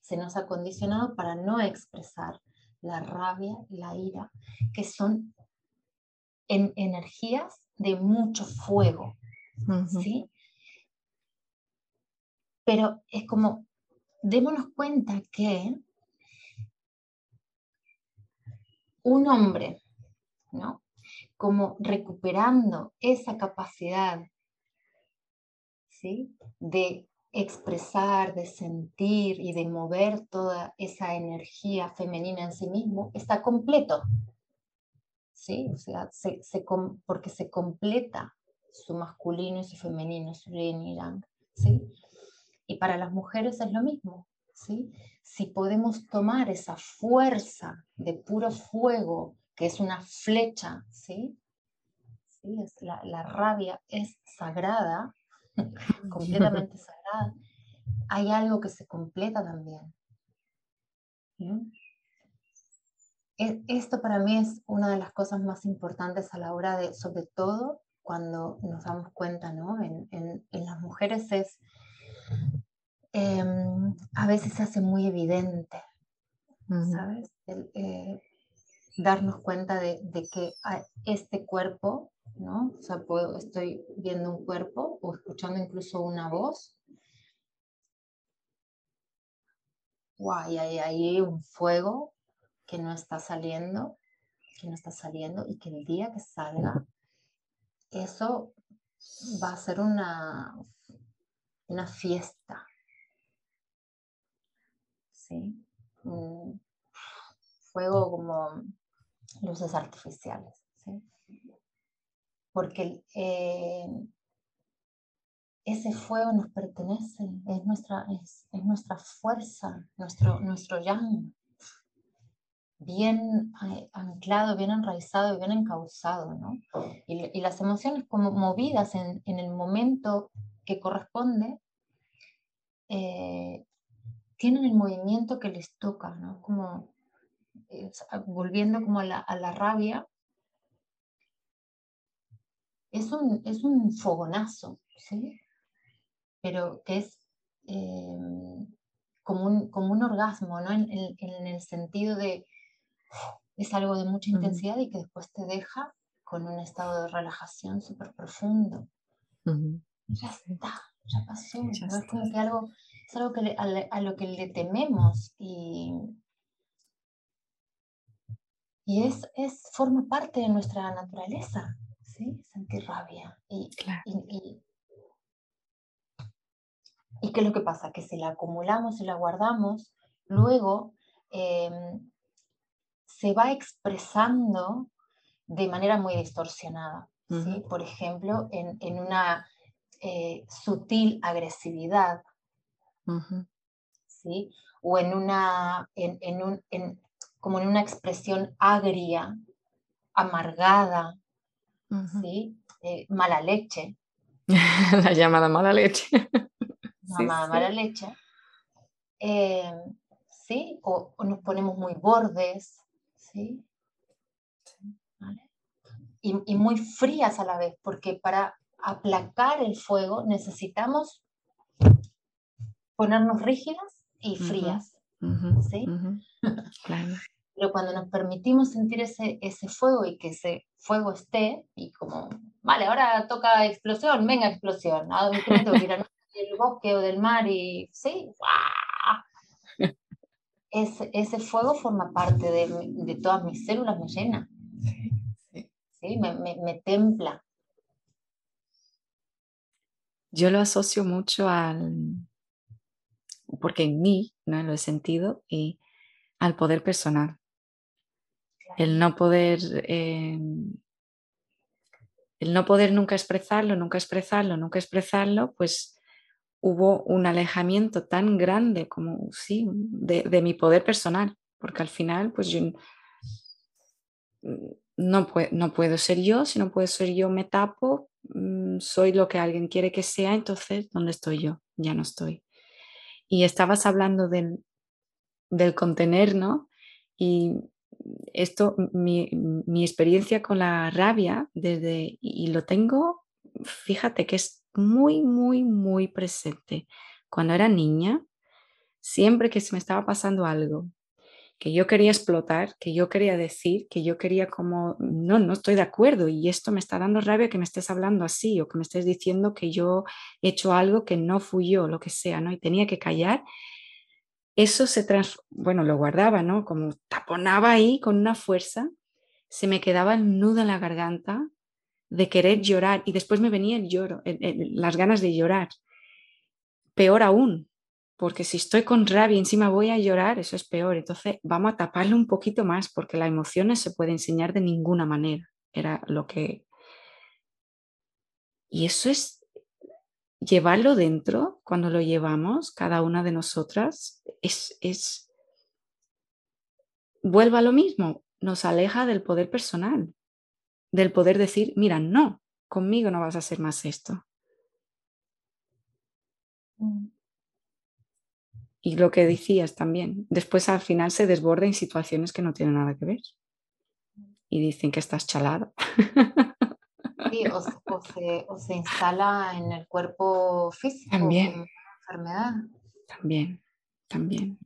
se nos ha condicionado para no expresar la rabia, la ira, que son en energías de mucho fuego, ¿sí? Pero es como, démonos cuenta que un hombre, ¿no? como recuperando esa capacidad ¿sí? de expresar, de sentir y de mover toda esa energía femenina en sí mismo, está completo. ¿sí? O sea, porque se completa su masculino y su femenino, su yin y. ¿sí? Y para las mujeres es lo mismo. ¿sí? Si podemos tomar esa fuerza de puro fuego que es una flecha, ¿sí? ¿Sí? Es la, rabia es sagrada, completamente sagrada. Hay algo que se completa también. E, esto para mí es una de las cosas más importantes a la hora de, sobre todo cuando nos damos cuenta, ¿no? En, las mujeres es, em, a veces se hace muy evidente, ¿sabes? Eh, darnos cuenta de, que este cuerpo, ¿no? O sea, puedo, estoy viendo un cuerpo o escuchando incluso una voz. Guay, hay ahí un fuego que no está saliendo, que no está saliendo y que el día que salga, eso va a ser una, una fiesta. Fuego como luces artificiales. Porque eh, ese fuego nos pertenece, es nuestra, es, nuestra fuerza, nuestro, nuestro yang, bien eh, anclado, bien enraizado y bien encauzado. ¿no? Y, las emociones como movidas en, el momento que corresponde, eh, tienen el movimiento que les toca, ¿no? Como volviendo como a la, rabia, es un, es un fogonazo, ¿sí? pero que es eh, como, un, como, un, orgasmo, ¿no? En, el sentido de es algo de mucha intensidad y que después te deja con un estado de relajación súper profundo. Ya está, ya pasó. Es como que algo, es algo que a, lo que le tememos y, y es, es, forma parte de nuestra naturaleza, ¿sí? Sentir rabia. Y, y, y, qué es lo que pasa? Que si la acumulamos y la guardamos, luego em, se va expresando de manera muy distorsionada. ¿sí? Por ejemplo, en, en una eh, sutil agresividad, ¿sí? o en una, en, en un, en, como en una expresión agria, amargada, ¿sí? Eh, mala leche. La llamada mala leche. llamada mala leche. Eh, ¿sí? O, nos ponemos muy bordes, ¿sí? Y, y, muy frías a la vez, porque para aplacar el fuego necesitamos ponernos rígidas y frías, ¿sí? Claro. Pero cuando nos permitimos sentir ese, ese fuego y que ese fuego esté, y como, vale, ahora toca explosión, venga explosión, ¿a dónde tengo que ir al bosque o del mar? Y sí, ese, ese, fuego forma parte de, de, todas mis células, me llena, sí, sí. Me, me, me, templa. Yo lo asocio mucho al, porque en mí ¿no? lo he sentido, y al poder personal el no poder, em, el no poder nunca expresarlo, nunca expresarlo, nunca expresarlo, pues hubo un alejamiento tan grande como, sí, de, mi poder personal, porque al final, pues yo no, no puedo ser yo, si no puedo ser yo me tapo, mm, soy lo que alguien quiere que sea, entonces, ¿dónde estoy yo? Ya no estoy. Y estabas hablando del, del contener, ¿no? Y esto, mi, experiencia con la rabia, desde, y lo tengo, fíjate que es muy, muy, muy presente. Cuando era niña, siempre que se me estaba pasando algo, que yo quería explotar, que yo quería decir, que yo quería como, no, no estoy de acuerdo y esto me está dando rabia que me estés hablando así o que me estés diciendo que yo he hecho algo que no fui yo, lo que sea, ¿no? Y tenía que callar eso se bueno, lo guardaba, ¿no? Como taponaba ahí con una fuerza, se me quedaba el nudo en la garganta de querer llorar y después me venía el lloro, las ganas de llorar. Peor aún, porque si estoy con rabia y encima voy a llorar, eso es peor. Entonces vamos a taparlo un poquito más porque la emoción no se puede enseñar de ninguna manera. Era lo que... Y eso es llevarlo dentro, cuando lo llevamos, cada una de nosotras, es, es, vuelva a lo mismo, nos aleja del poder personal, del poder decir, mira, no, conmigo no vas a hacer más esto. Mm. Y lo que decías también, después al final se desborda en situaciones que no tienen nada que ver. Y dicen que estás chalado. o, se, instala en el cuerpo físico también. como enfermedad. También, también.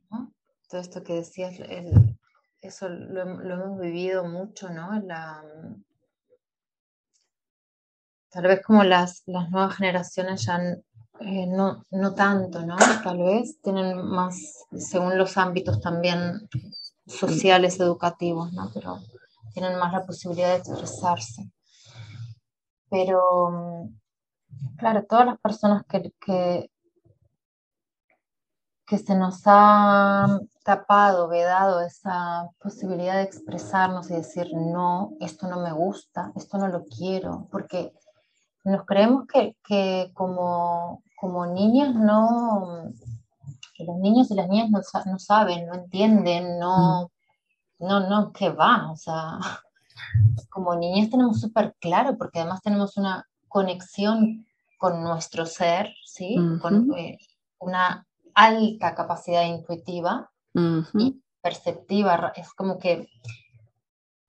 Todo esto que decías, eso lo, hemos vivido mucho, ¿no? La, tal vez como las, las nuevas generaciones ya eh, no, no tanto, ¿no? Tal vez tienen más, según los ámbitos también sociales, educativos, ¿no? Pero tienen más la posibilidad de expresarse. Pero, claro, todas las personas que, que, se nos ha tapado, vedado esa posibilidad de expresarnos y decir, no, esto no me gusta, esto no lo quiero, porque nos creemos que, como, como niñas no, que los niños y las niñas no, no saben, no entienden, no, mm. no, no, que va, o sea, como niñas tenemos súper claro, porque además tenemos una conexión con nuestro ser, ¿sí? Con eh, una alta capacidad intuitiva y perceptiva. Es como que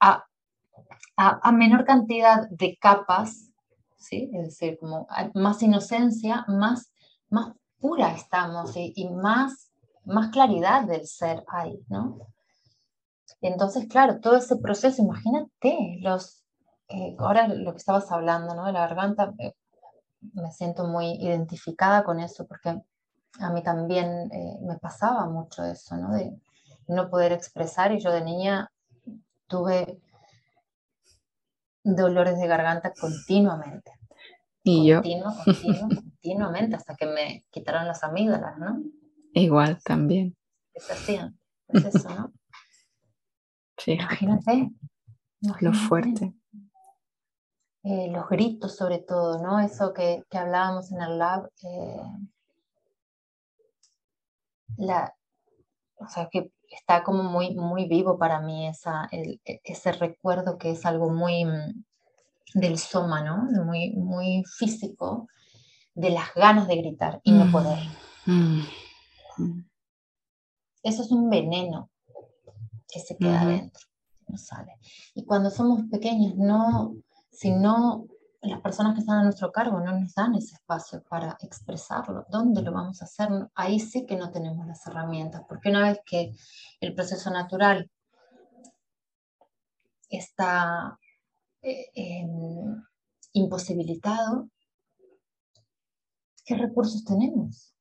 a, a, menor cantidad de capas, ¿sí? Es decir, como más inocencia, más más pura estamos y, más, más claridad del ser hay, ¿no? Entonces, claro, todo ese proceso, imagínate, los, eh, ahora lo que estabas hablando, ¿no? De la garganta, eh, me siento muy identificada con eso, porque a mí también eh, me pasaba mucho eso, ¿no? De no poder expresar y yo de niña tuve dolores de garganta continuamente. Y yo. continuamente, hasta que me quitaron las amígdalas, ¿no? Igual también. Es así, es eso, ¿no? Sí. Imagínate, Lo fuerte. Eh, los gritos sobre todo, ¿no? Eso que, que hablábamos en el lab, eh, la, o sea, que está como muy, muy vivo para mí esa, el, e, ese recuerdo que es algo muy mm, del soma, ¿no? Muy, muy físico, de las ganas de gritar y no mm, poder. Mm, Eso es un veneno que se queda adentro, no sale. Y cuando somos pequeños, no, si no las personas que están a nuestro cargo no nos dan ese espacio para expresarlo. ¿Dónde lo vamos a hacer? Ahí sí que no tenemos las herramientas, porque una vez que el proceso natural está eh, imposibilitado, ¿qué recursos tenemos?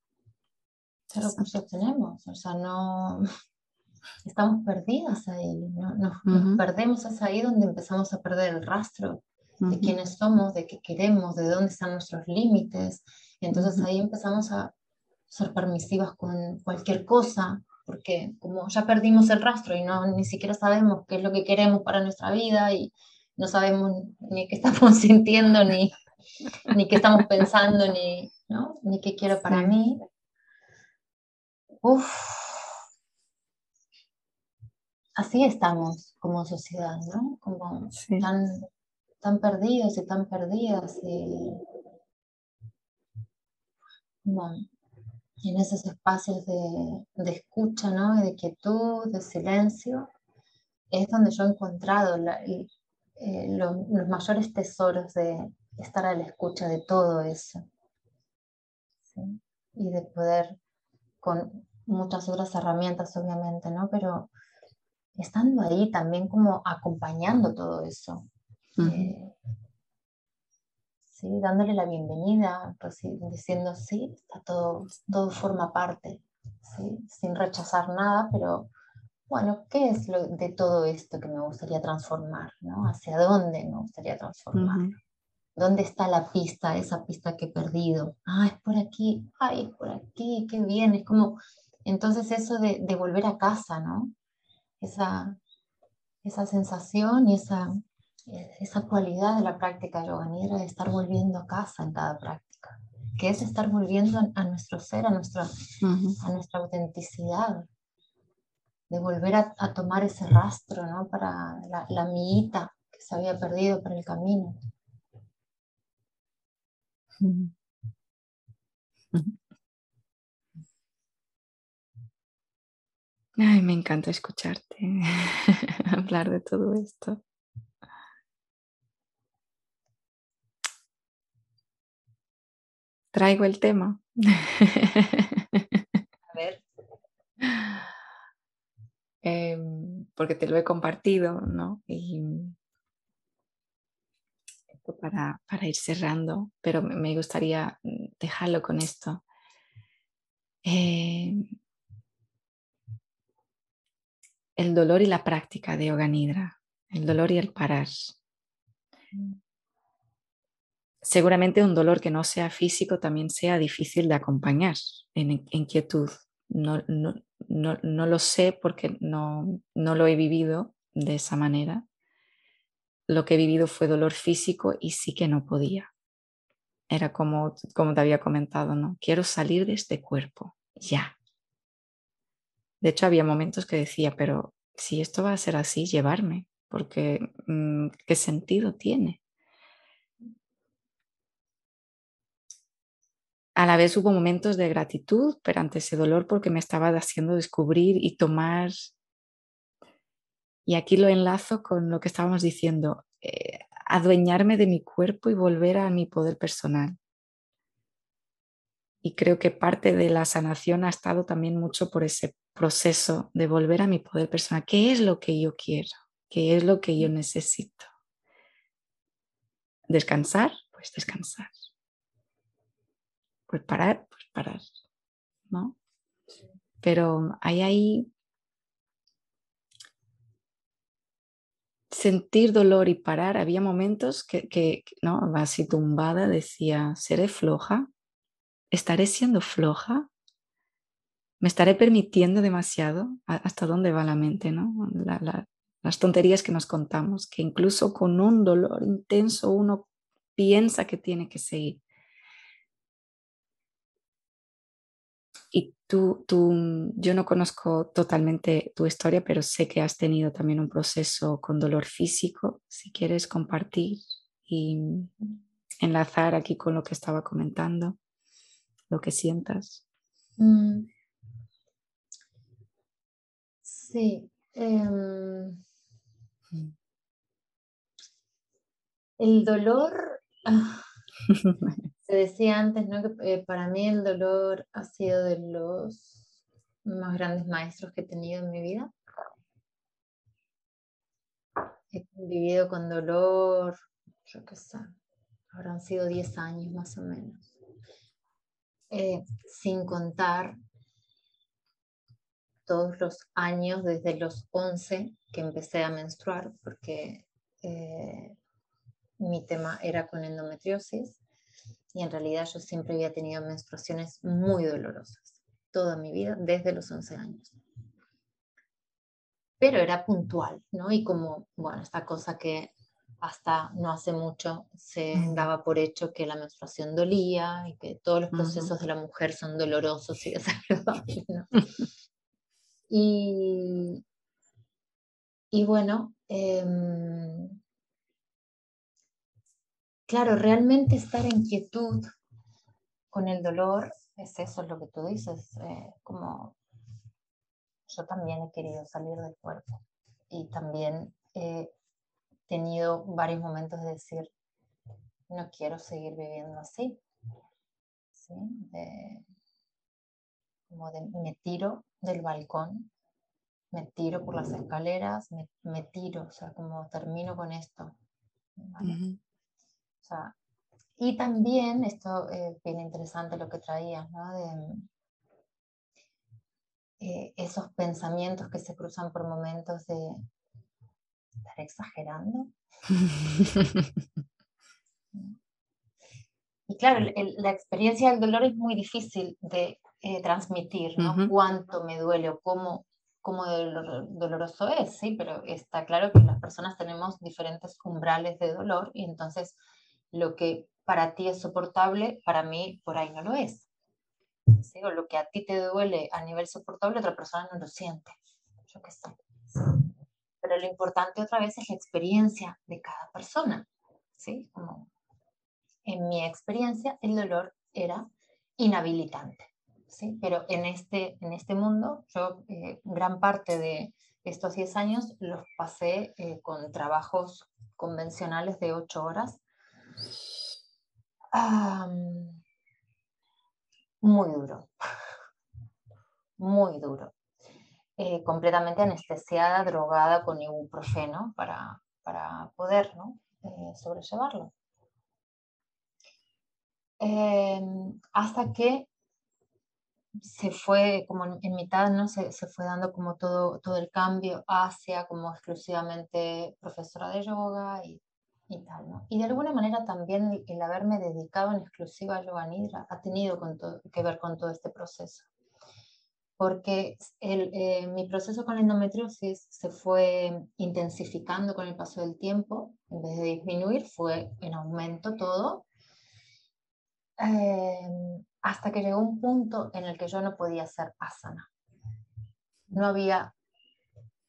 ¿Qué recursos tenemos? O sea, no estamos perdidas ahí, nos, nos perdemos es ahí donde empezamos a perder el rastro de quiénes somos, de qué queremos, de dónde están nuestros límites. Entonces ahí empezamos a ser permisivas con cualquier cosa, porque como ya perdimos el rastro y no ni siquiera sabemos qué es lo que queremos para nuestra vida y no sabemos ni qué estamos sintiendo, ni, ni qué estamos pensando, ni, ¿no? ni qué quiero para mí. Uf. Así estamos como sociedad, ¿no? Como tan tan perdidos y tan perdidas y, en esos espacios de, escucha, ¿no? de quietud, de silencio, es donde yo he encontrado eh, los, mayores tesoros de estar a la escucha de todo eso. Y de poder, con muchas otras herramientas obviamente, ¿no? Pero estando ahí también como acompañando todo eso, sí, dándole la bienvenida, pues, diciendo sí, está todo, todo forma parte, ¿sí? sin rechazar nada, pero bueno, ¿qué es lo de todo esto que me gustaría transformar? ¿no? ¿Hacia dónde me gustaría transformar? ¿Dónde está la pista, esa pista que he perdido? Ah, es por aquí, ay, es por aquí, qué bien, es como, entonces eso de, de volver a casa, ¿no? Esa, esa sensación y esa, esa cualidad de la práctica yoga nidra de estar volviendo a casa en cada práctica, que es estar volviendo a, nuestro ser, a nuestra, a nuestra autenticidad, de volver a, tomar ese rastro ¿no? para la, la que se había perdido por el camino. Ay, me encanta escucharte hablar de todo esto. Traigo el tema. A ver. Em, porque te lo he compartido, ¿no? Y para, para ir cerrando, pero me gustaría dejarlo con esto. Em, el dolor y la práctica de Yoga Nidra, el dolor y el parar. Seguramente un dolor que no sea físico también sea difícil de acompañar en inquietud. No, no, no, no lo sé porque no, no, lo he vivido de esa manera. Lo que he vivido fue dolor físico y sí que no podía. Era como, como te había comentado, ¿no? Quiero salir de este cuerpo, ya. De hecho, había momentos que decía, pero si esto va a ser así, llevarme, porque mm, ¿qué sentido tiene? A la vez hubo momentos de gratitud pero ante ese dolor porque me estaba haciendo descubrir y tomar, y aquí lo enlazo con lo que estábamos diciendo, eh, adueñarme de mi cuerpo y volver a mi poder personal. y creo que parte de la sanación ha estado también mucho por ese proceso de volver a mi poder personal. ¿Qué es lo que yo quiero? ¿Qué es lo que yo necesito? ¿Descansar? Pues descansar. Pues parar, pues parar. ¿No? Pero hay ahí sentir dolor y parar. Había momentos que, que ¿no? así tumbada decía, ¿seré floja? ¿Estaré siendo floja? ¿Me estaré permitiendo demasiado? ¿Hasta dónde va la mente? ¿no? las tonterías que nos contamos, que incluso con un dolor intenso uno piensa que tiene que seguir. Tú, tú, yo no conozco totalmente tu historia, pero sé que has tenido también un proceso con dolor físico. Si quieres compartir y enlazar aquí con lo que estaba comentando lo que sientas. Mm. Sí. Em, mm. el dolor, se decía antes, ¿no? Que eh, para mí el dolor ha sido de los más grandes maestros que he tenido en mi vida. He vivido con dolor, yo qué sé, habrán sido 10 años más o menos. Eh, sin contar todos los años desde los 11 que empecé a menstruar, porque eh, mi tema era con endometriosis y en realidad yo siempre había tenido menstruaciones muy dolorosas, toda mi vida, desde los 11 años. Pero era puntual, ¿no? Y como, bueno, esta cosa que hasta no hace mucho se daba por hecho que la menstruación dolía y que todos los procesos de la mujer son dolorosos y desagradables. y, y, bueno, em, claro, realmente estar en quietud con el dolor es eso, es lo que tú dices, eh, como yo también he querido salir del cuerpo y también eh, tenido varios momentos de decir, no quiero seguir viviendo así. ¿Sí? como de, me tiro del balcón, me tiro por las escaleras, me, tiro, o sea, como termino con esto. Y también, esto es bien interesante lo que traías, ¿no? De, eh, esos pensamientos que se cruzan por momentos de, ¿Estaré exagerando? y claro, la experiencia del dolor es muy difícil de eh, transmitir, ¿no? Cuánto me duele o cómo, cómo doloroso es, sí, pero está claro que las personas tenemos diferentes umbrales de dolor y entonces lo que para ti es soportable, para mí por ahí no lo es. O lo que a ti te duele a nivel soportable, otra persona no lo siente. Pero lo importante otra vez es la experiencia de cada persona. ¿sí? Como en mi experiencia, el dolor era inhabilitante. ¿sí? Pero en este, en este mundo, yo eh, gran parte de estos 10 años los pasé eh, con trabajos convencionales de 8 horas. Muy duro, muy duro. Eh, completamente anestesiada, drogada con ibuprofeno para, para poder ¿no? Eh, sobrellevarlo. Em, hasta que se fue como en, mitad, ¿no? Se, se, fue dando como todo, todo el cambio hacia como exclusivamente profesora de yoga y, y tal, ¿no? Y de alguna manera también el haberme dedicado en exclusiva a yoga nidra ha tenido con que ver con todo este proceso porque el, eh, mi proceso con la endometriosis se fue intensificando con el paso del tiempo, en vez de disminuir, fue en aumento todo, eh, hasta que llegó un punto en el que yo no podía ser asana. No había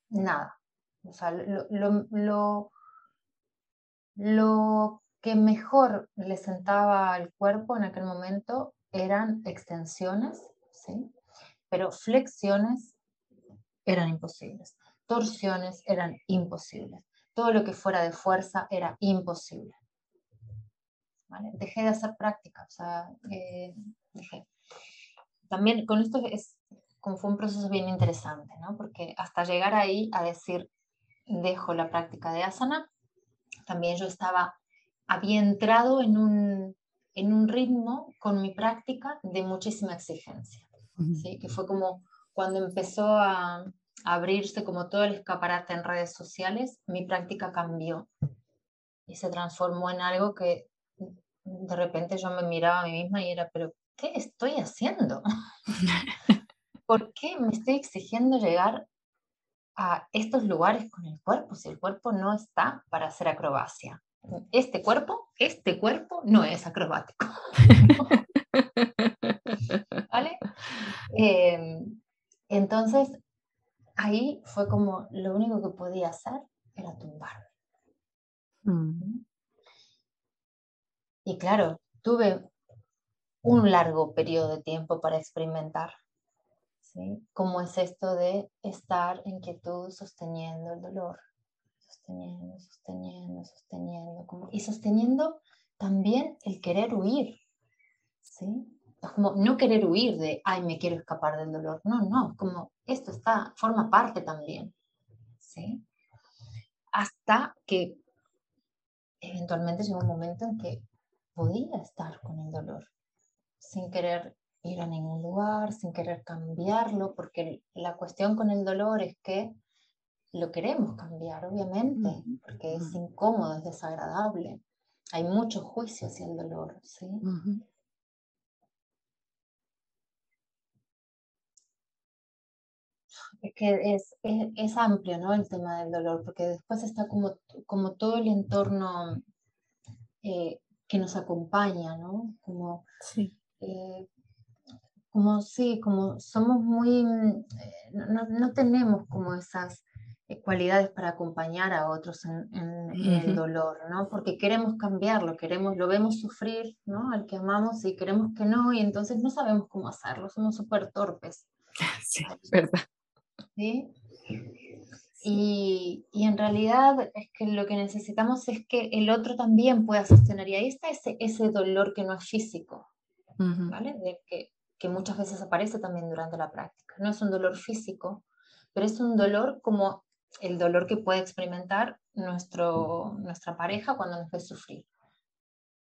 nada. O sea, lo, lo, lo, lo que mejor le sentaba al cuerpo en aquel momento eran extensiones, ¿sí? pero flexiones eran imposibles, torsiones eran imposibles, todo lo que fuera de fuerza era imposible. Dejé de hacer práctica, o sea, eh, también con esto es fue un proceso bien interesante, ¿no? Porque hasta llegar ahí a decir, dejo la práctica de asana, también yo estaba, había entrado en un, en un ritmo con mi práctica de muchísima exigencia, ¿sí? Que fue como cuando empezó a, abrirse como todo el escaparate en redes sociales, mi práctica cambió y se transformó en algo que de repente yo me miraba a mí misma y era, pero ¿qué estoy haciendo? ¿Por qué me estoy exigiendo llegar a estos lugares con el cuerpo si el cuerpo no está para hacer acrobacia? Este cuerpo, este cuerpo no es acrobático. ¿Vale? Em, entonces, ahí fue como lo único que podía hacer era tumbarme. Mm. Y claro, tuve un largo periodo de tiempo para experimentar. ¿Sí? ¿Cómo es esto de estar en quietud sosteniendo el dolor? Sosteniendo, sosteniendo, sosteniendo. Como, y sosteniendo también el querer huir. ¿sí? Es como no querer huir de, ay, me quiero escapar del dolor. No, no, como esto está, forma parte también. ¿sí? Hasta que eventualmente llegó un momento en que podía estar con el dolor, sin querer ir a ningún lugar, sin querer cambiarlo, porque la cuestión con el dolor es que lo queremos cambiar, obviamente, porque es incómodo, es desagradable. Hay mucho juicio hacia el dolor, ¿sí? Es que es, es, amplio, ¿no? El tema del dolor, porque después está como, como todo el entorno eh, que nos acompaña, ¿no? Como, sí. Eh, como sí, como somos muy, eh, no, no, tenemos como esas eh, cualidades para acompañar a otros en, el dolor, ¿no? Porque queremos cambiarlo, queremos, lo vemos sufrir, ¿no? Al que amamos y queremos que no, y entonces no sabemos cómo hacerlo, somos súper torpes. Sí, verdad. ¿Sí? Y, y, en realidad es que lo que necesitamos es que el otro también pueda sostener. Y ahí está ese, ese dolor que no es físico, ¿vale? De que, que, muchas veces aparece también durante la práctica. No es un dolor físico, pero es un dolor como el dolor que puede experimentar nuestro, nuestra pareja cuando nos ve sufrir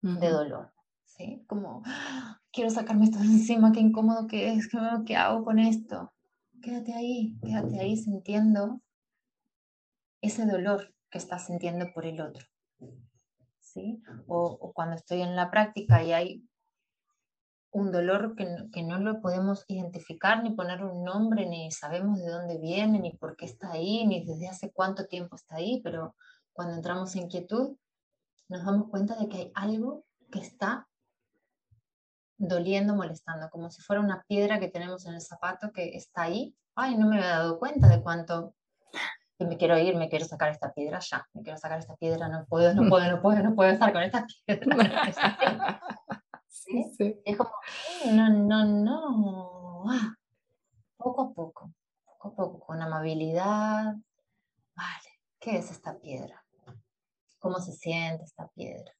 de dolor. ¿sí? Como, ¡ah! quiero sacarme esto de encima, qué incómodo que es, ¿qué hago con esto? Quédate ahí, quédate ahí sintiendo ese dolor que estás sintiendo por el otro. ¿sí? O, cuando estoy en la práctica y hay un dolor que no, que no lo podemos identificar, ni poner un nombre, ni sabemos de dónde viene, ni por qué está ahí, ni desde hace cuánto tiempo está ahí, pero cuando entramos en quietud, nos damos cuenta de que hay algo que está doliendo, molestando, como si fuera una piedra que tenemos en el zapato que está ahí. Ay, no me había dado cuenta de cuánto y me quiero ir, me quiero sacar esta piedra ya, me quiero sacar esta piedra, no puedo, no puedo, no puedo, no puedo estar con esta piedra. ¿Sí? Sí. Es como, no, no, no, ah, poco a poco, poco a poco, con amabilidad, vale, ¿qué es esta piedra? ¿Cómo se siente esta piedra?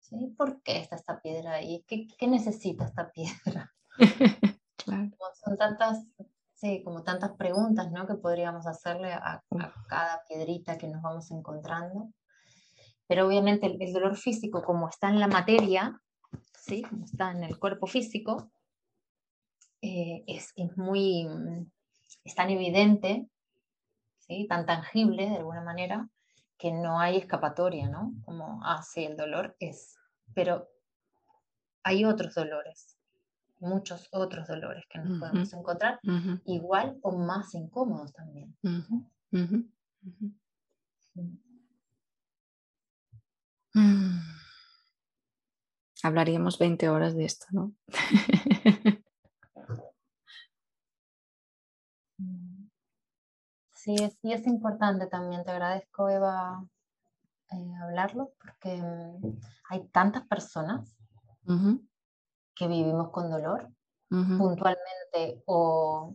¿Sí? ¿Por qué está esta piedra ahí? ¿Qué, qué necesita esta piedra? claro. Son tantas Sí, como tantas preguntas ¿no? que podríamos hacerle a, cada piedrita que nos vamos encontrando. Pero obviamente el, dolor físico, como está en la materia, ¿sí? como está en el cuerpo físico, eh, es, es, muy, es tan evidente, ¿sí? tan tangible de alguna manera, que no hay escapatoria, ¿no? Como, ah, sí, el dolor es, pero hay otros dolores, muchos otros dolores que nos podemos encontrar, igual o más incómodos también. Hablaríamos 20 horas de esto, ¿no? Sí, es, y es importante también, te agradezco Eva eh, hablarlo, porque mm, hay tantas personas que vivimos con dolor, puntualmente o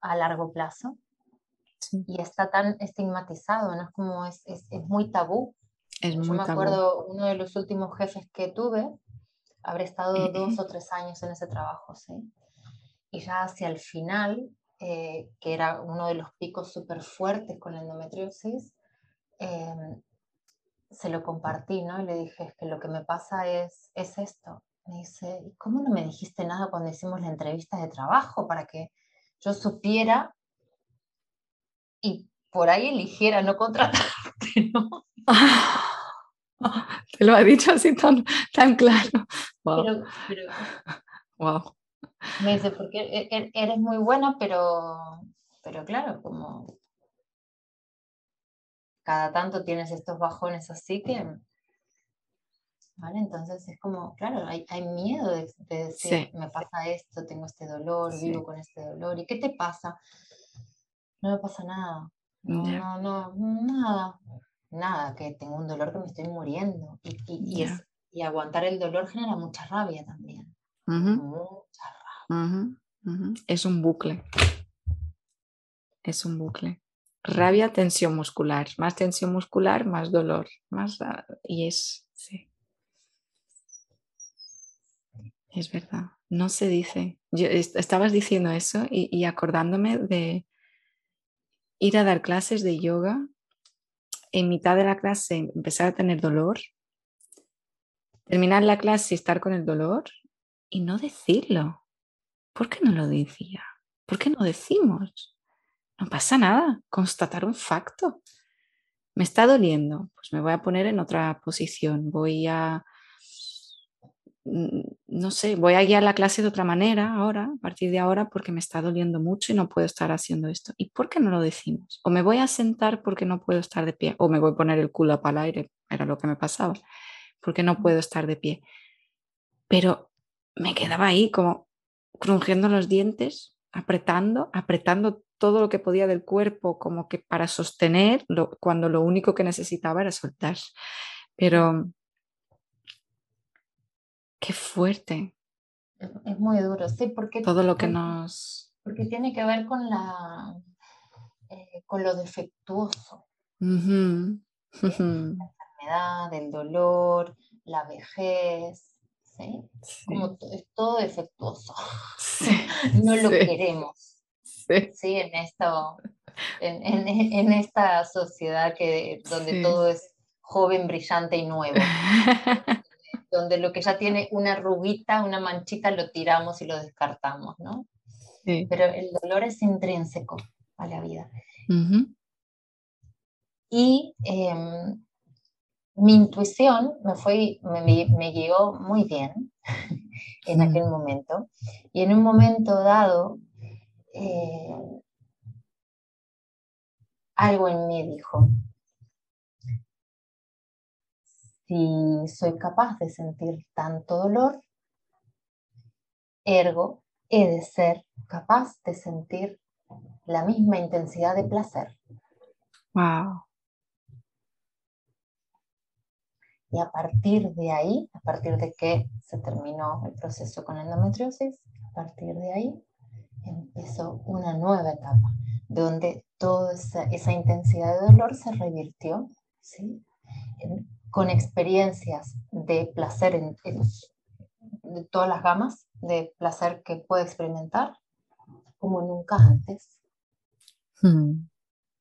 a largo plazo. Y está tan estigmatizado, ¿no? Es como, es, es, es muy tabú. Es Yo me acuerdo, uno de los últimos jefes que tuve, Habré estado dos o tres años en ese trabajo, ¿sí? Y ya hacia el final, eh, que era uno de los picos súper fuertes con la endometriosis, em, se lo compartí, ¿no? Y le dije, es que lo que me pasa es, es esto. Me dice, ¿y cómo no me dijiste nada cuando hicimos la entrevista de trabajo para que yo supiera y por ahí eligiera no contratarte, ¿no? Te lo ha dicho así tan, tan claro. Wow. wow. Me dice, porque e, e, eres muy buena, pero, pero claro, como cada tanto tienes estos bajones así que... ¿Vale? Entonces es como, claro, hay, hay miedo de, decir, me pasa esto, tengo este dolor, vivo con este dolor. ¿Y qué te pasa? No me pasa nada. No, no, no, nada. Nada, que tengo un dolor que me estoy muriendo. Y, y, aguantar el dolor genera mucha rabia también. Mucha rabia. Es un bucle. Es un bucle. Rabia, tensión muscular. Más tensión muscular, más dolor. Más, y es, sí. Es verdad. No se dice. Yo, estabas diciendo eso y acordándome de ir a dar clases de yoga en mitad de la clase empezar a tener dolor, terminar la clase y estar con el dolor y no decirlo. ¿Por qué no lo decía? ¿Por qué no decimos? No pasa nada, constatar un facto. Me está doliendo, pues me voy a poner en otra posición, voy a no sé, voy a guiar la clase de otra manera ahora, a partir de ahora, porque me está doliendo mucho y no puedo estar haciendo esto. ¿Y por qué no lo decimos? O me voy a sentar porque no puedo estar de pie, o me voy a poner el culo para el aire, era lo que me pasaba, porque no puedo estar de pie. Pero me quedaba ahí como crujiendo los dientes, apretando, apretando todo lo que podía del cuerpo, como que para sostener, cuando lo único que necesitaba era soltar. Pero Qué fuerte. Es, muy duro, sí, porque... Todo lo que nos... Porque tiene que ver con la... Eh, con lo defectuoso. La enfermedad, el dolor, la vejez, ¿sí? Como es todo defectuoso. no lo queremos. Sí. en esto, en, en, en, esta sociedad que, donde todo es joven, brillante y nuevo. donde lo que ya tiene una rubita, una manchita, lo tiramos y lo descartamos, ¿no? Pero el dolor es intrínseco a la vida. Y em, mi intuición me, fue, me, guió muy bien en aquel momento. Y en un momento dado, eh, algo en mí dijo, si soy capaz de sentir tanto dolor, ergo, he de ser capaz de sentir la misma intensidad de placer. Wow. Y a partir de ahí, a partir de que se terminó el proceso con endometriosis, a partir de ahí empezó una nueva etapa, donde toda esa, esa intensidad de dolor se revirtió ¿sí? Con experiencias de placer en, de todas las gamas de placer que puede experimentar, como nunca antes. Hmm.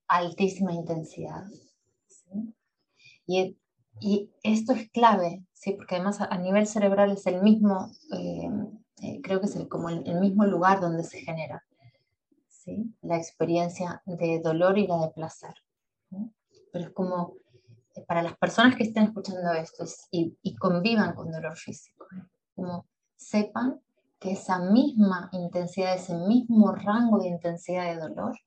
Altísima intensidad. Y, y, esto es clave, ¿sí? porque además a, nivel cerebral es el mismo, eh, eh, creo que es el, como el, mismo lugar donde se genera ¿sí? la experiencia de dolor y la de placer. Pero es como para las personas que estén escuchando esto y, convivan con dolor físico, ¿eh? como sepan que esa misma intensidad, ese mismo rango de intensidad de dolor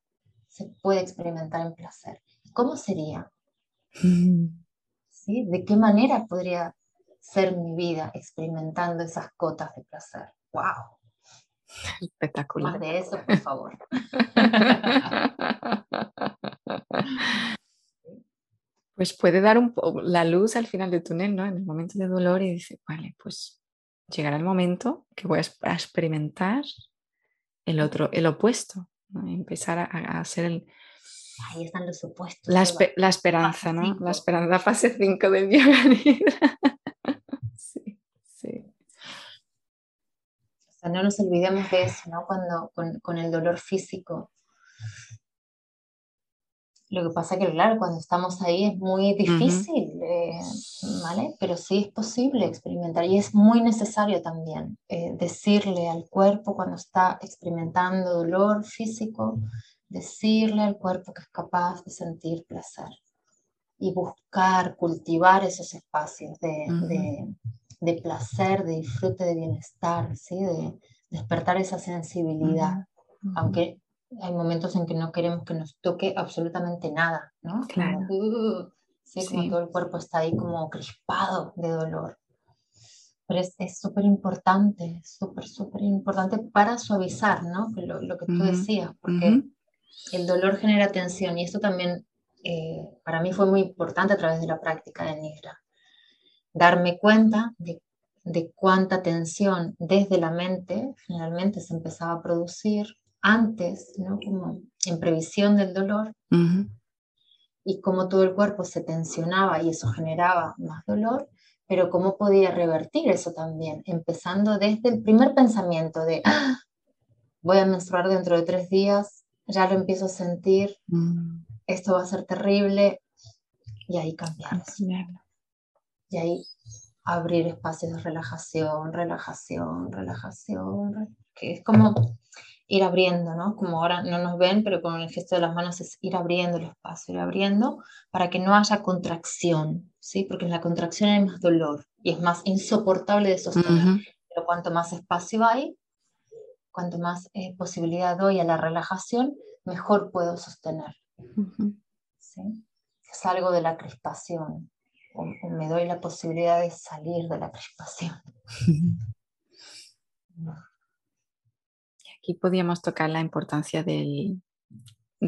se puede experimentar en placer. ¿Cómo sería? ¿Sí? ¿De qué manera podría ser mi vida experimentando esas cotas de placer? ¡Wow! Espectacular. Más de eso, por favor. pues puede dar un la luz al final del túnel, ¿no? En el momento de dolor y dice, vale, pues llegará el momento que voy a experimentar el otro, el opuesto, empezar a, hacer el... Ahí están los opuestos. La, esperanza, ¿no? La esperanza, la fase 5 del yoga sí, sí. no nos olvidemos de eso, ¿no? Cuando con, el dolor físico. Lo que pasa que, claro, cuando estamos ahí es muy difícil, eh, ¿vale? Pero sí es posible experimentar y es muy necesario también eh, decirle al cuerpo cuando está experimentando dolor físico, decirle al cuerpo que es capaz de sentir placer y buscar, cultivar esos espacios de, de, placer, de disfrute, de bienestar, ¿sí? de despertar esa sensibilidad, aunque hay momentos en que no queremos que nos toque absolutamente nada, ¿no? Claro. Uh, sí, como todo el cuerpo está ahí como crispado de dolor. Pero es súper importante, súper, súper importante para suavizar, ¿no? Lo, lo que tú decías, porque el dolor genera tensión y esto también eh, para mí fue muy importante a través de la práctica de Nidra. Darme cuenta de, cuánta tensión desde la mente generalmente se empezaba a producir antes, ¿no? Como en previsión del dolor. Y cómo todo el cuerpo se tensionaba y eso generaba más dolor, pero cómo podía revertir eso también, empezando desde el primer pensamiento de, ¡Ah! voy a menstruar dentro de tres días, ya lo empiezo a sentir, mm esto va a ser terrible, y ahí cambiar. Y ahí abrir espacios de relajación, relajación, relajación, que es como ir abriendo, ¿no? Como ahora no nos ven, pero con el gesto de las manos es ir abriendo el espacio, ir abriendo para que no haya contracción, ¿sí? Porque en la contracción hay más dolor y es más insoportable de sostener. Pero cuanto más espacio hay, cuanto más eh, posibilidad doy a la relajación, mejor puedo sostener. ¿Sí? Salgo de la crispación o, me doy la posibilidad de salir de la crispación. Y aquí podríamos tocar la importancia de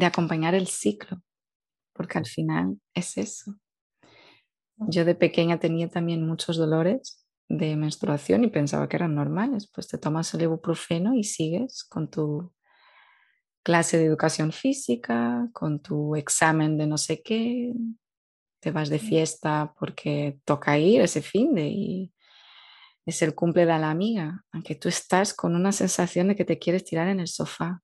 acompañar el ciclo, porque al final es eso. Yo de pequeña tenía también muchos dolores de menstruación y pensaba que eran normales. Pues te tomas el ibuprofeno y sigues con tu clase de educación física, con tu examen de no sé qué, te vas de fiesta porque toca ir ese fin de y es el cumple de la amiga, aunque tú estás con una sensación de que te quieres tirar en el sofá.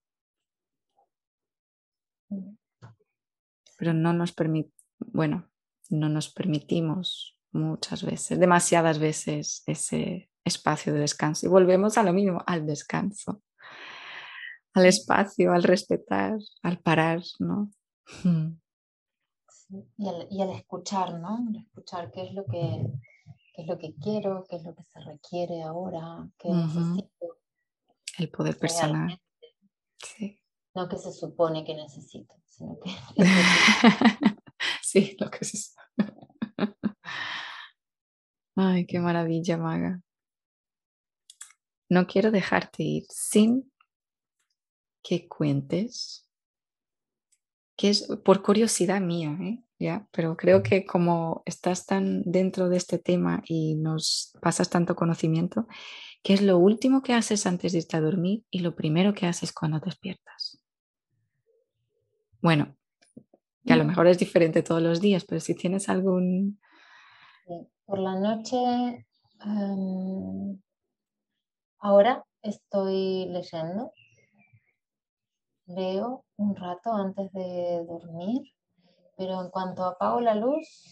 Pero no nos permite, bueno, no nos permitimos muchas veces, demasiadas veces ese espacio de descanso. Y volvemos a lo mismo, al descanso al espacio, al respetar, al parar, ¿no? Hmm. y, al, escuchar, ¿no? Al escuchar qué es lo que es lo que quiero, qué es lo que se requiere ahora, qué necesito. El poder personal. Sí. No que se supone que necesito, sino que... sí, lo que se Ay, qué maravilla, Maga. No quiero dejarte ir sin que cuentes, que es por curiosidad mía, ¿eh? ¿Ya? pero creo que como estás tan dentro de este tema y nos pasas tanto conocimiento, ¿qué es lo último que haces antes de irte a dormir y lo primero que haces cuando despiertas? Bueno, que a lo mejor es diferente todos los días, pero si tienes algún... Por la noche, em, ahora estoy leyendo leo un rato antes de dormir, pero en cuanto apago la luz,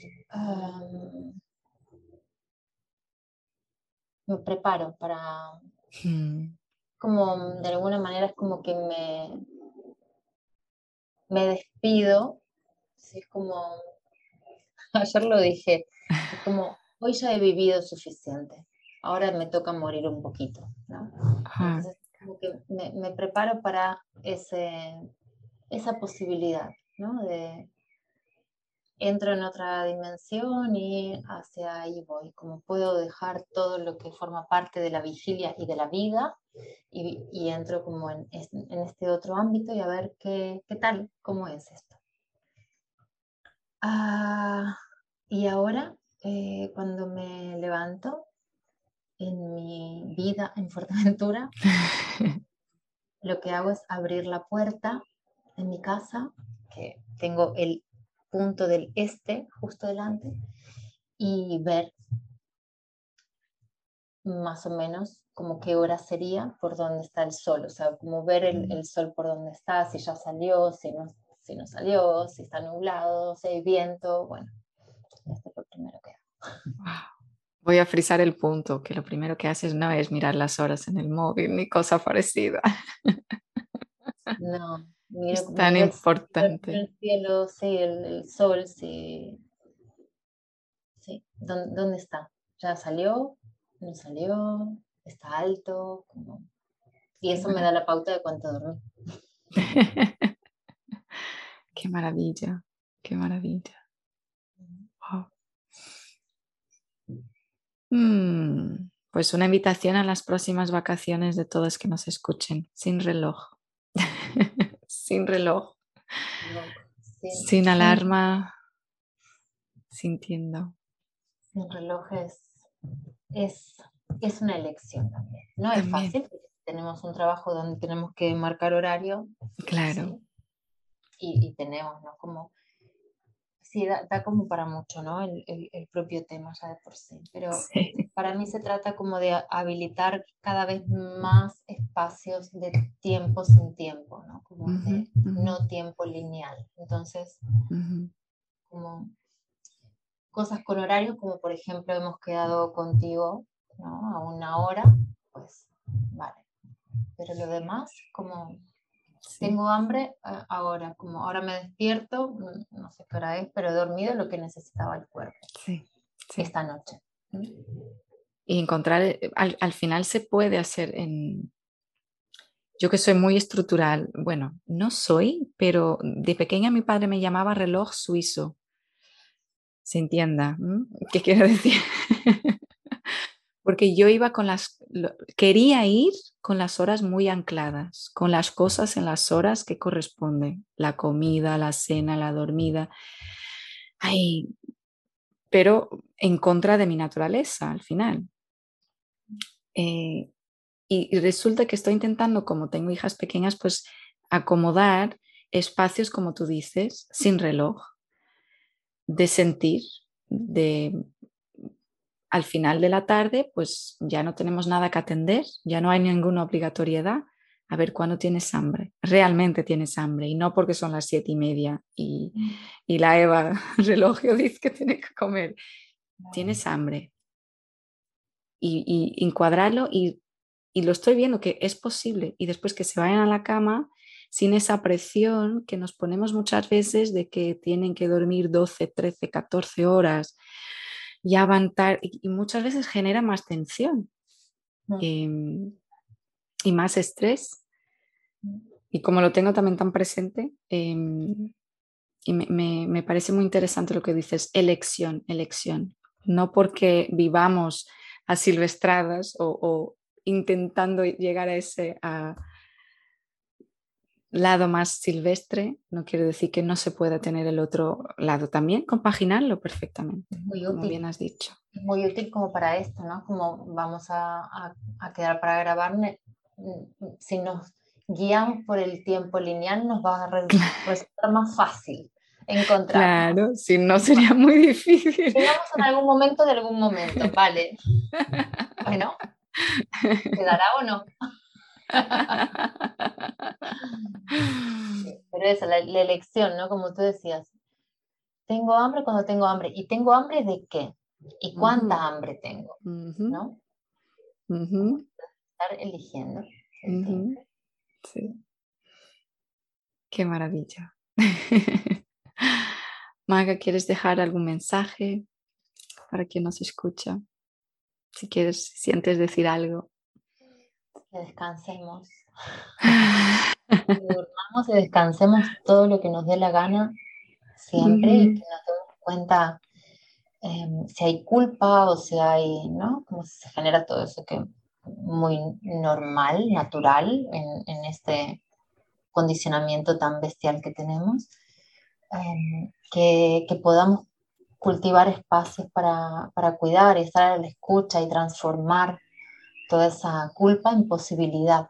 me preparo para, hmm. como de alguna manera es como que me, me despido, es como, ayer lo dije, es como, hoy ya he vivido suficiente, ahora me toca morir un poquito, ¿no? como que me, preparo para ese, esa posibilidad, ¿no? De entro en otra dimensión y hacia ahí voy, como puedo dejar todo lo que forma parte de la vigilia y de la vida y, entro como en, este otro ámbito y a ver qué, tal, cómo es esto. Ah, y ahora, eh, cuando me levanto, en mi vida en Fuerteventura, lo que hago es abrir la puerta en mi casa, que tengo el punto del este justo delante, y ver más o menos como qué hora sería por dónde está el sol, o sea, como ver el, el sol por dónde está, si ya salió, si no, si no salió, si está nublado, si hay viento, bueno, esto es lo primero que hago. Voy a frisar el punto, que lo primero que haces no es mirar las horas en el móvil ni cosa parecida. No, miro, es tan importante. El cielo, sí, el, sol, sí. Sí, ¿Dónde, ¿dónde, está? ¿Ya salió? ¿No salió? ¿Está alto? Y eso me da la pauta de cuánto dormí. qué maravilla, qué maravilla. Mm, pues una invitación a las próximas vacaciones de todos que nos escuchen, sin reloj. sin reloj. sin, alarma. Sintiendo. Sin reloj es, es, una elección también. No es fácil porque tenemos un trabajo donde tenemos que marcar horario. Claro. Y, y, tenemos, ¿no? Como sí, da, como para mucho, ¿no? El, el, propio tema ya de por sí. Pero para mí se trata como de habilitar cada vez más espacios de tiempo sin tiempo, ¿no? Como de no tiempo lineal. Entonces, como cosas con horarios, como por ejemplo hemos quedado contigo, ¿no? A una hora, pues vale. Pero lo demás, como tengo hambre ahora, como ahora me despierto, mm, no sé qué hora es, pero he dormido lo que necesitaba el cuerpo. Sí, Esta noche. Y encontrar, eh, al, final se puede hacer en... Yo que soy muy estructural, bueno, no soy, pero de pequeña mi padre me llamaba reloj suizo. Se entienda. ¿Qué quiero decir? porque yo iba con las, quería ir con las horas muy ancladas, con las cosas en las horas que corresponden, la comida, la cena, la dormida. Ay, pero en contra de mi naturaleza al final. Eh, y, resulta que estoy intentando, como tengo hijas pequeñas, pues acomodar espacios, como tú dices, sin reloj, de sentir, de al final de la tarde, pues ya no tenemos nada que atender, ya no hay ninguna obligatoriedad. A ver cuándo tienes hambre, realmente tienes hambre y no porque son las siete y media y, mm. la Eva relojio dice que tiene que comer. Tienes hambre. Y, encuadrarlo y, y lo estoy viendo que es posible y después que se vayan a la cama sin esa presión que nos ponemos muchas veces de que tienen que dormir 12, 13, 14 horas ya van y muchas veces genera más tensión mm. em, y más estrés. Mm. Y como lo tengo también tan presente, em, y me, parece muy interesante lo que dices, elección, elección. No porque vivamos a silvestradas o, intentando llegar a ese, lado más silvestre, no quiero decir que no se pueda tener el otro lado también, compaginarlo perfectamente, muy útil. como bien has dicho. Muy útil como para esto, ¿no? Como vamos a, quedar para grabar, si nos guiamos por el tiempo lineal nos va a resultar más fácil encontrar. Claro, si no sería muy difícil. Llegamos en algún momento de algún momento, vale. Bueno, ¿quedará o no? Pero esa, la, la, elección, ¿no? Como tú decías, tengo hambre cuando tengo hambre. ¿Y tengo hambre de qué? ¿Y cuánta hambre tengo? ¿No? Estar eligiendo. Sí. Qué maravilla. Maga, ¿quieres dejar algún mensaje para quien nos escucha? Si quieres, si sientes decir algo que descansemos. que durmamos y descansemos todo lo que nos dé la gana siempre y que nos demos cuenta em, si hay culpa o si hay, ¿no? Cómo se genera todo eso que muy normal, natural en, en este condicionamiento tan bestial que tenemos, em, que, que, podamos cultivar espacios para, para cuidar y estar a la escucha y transformar toda esa culpa en posibilidad,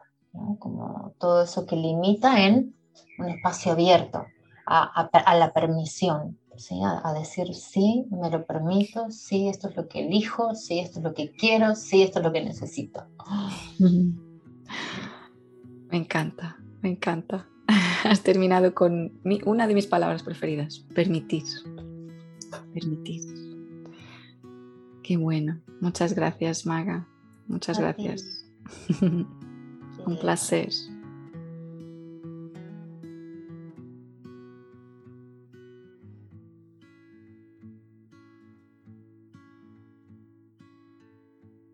como todo eso que limita en un espacio abierto a, la permisión. ¿sí? A, decir sí, me lo permito, sí, esto es lo que elijo, sí, esto es lo que quiero, sí, esto es lo que necesito. Me encanta, me encanta. Has terminado con una de mis palabras preferidas, permitir. Permitir. Qué bueno. Muchas gracias, Maga. Muchas gracias. Un placer.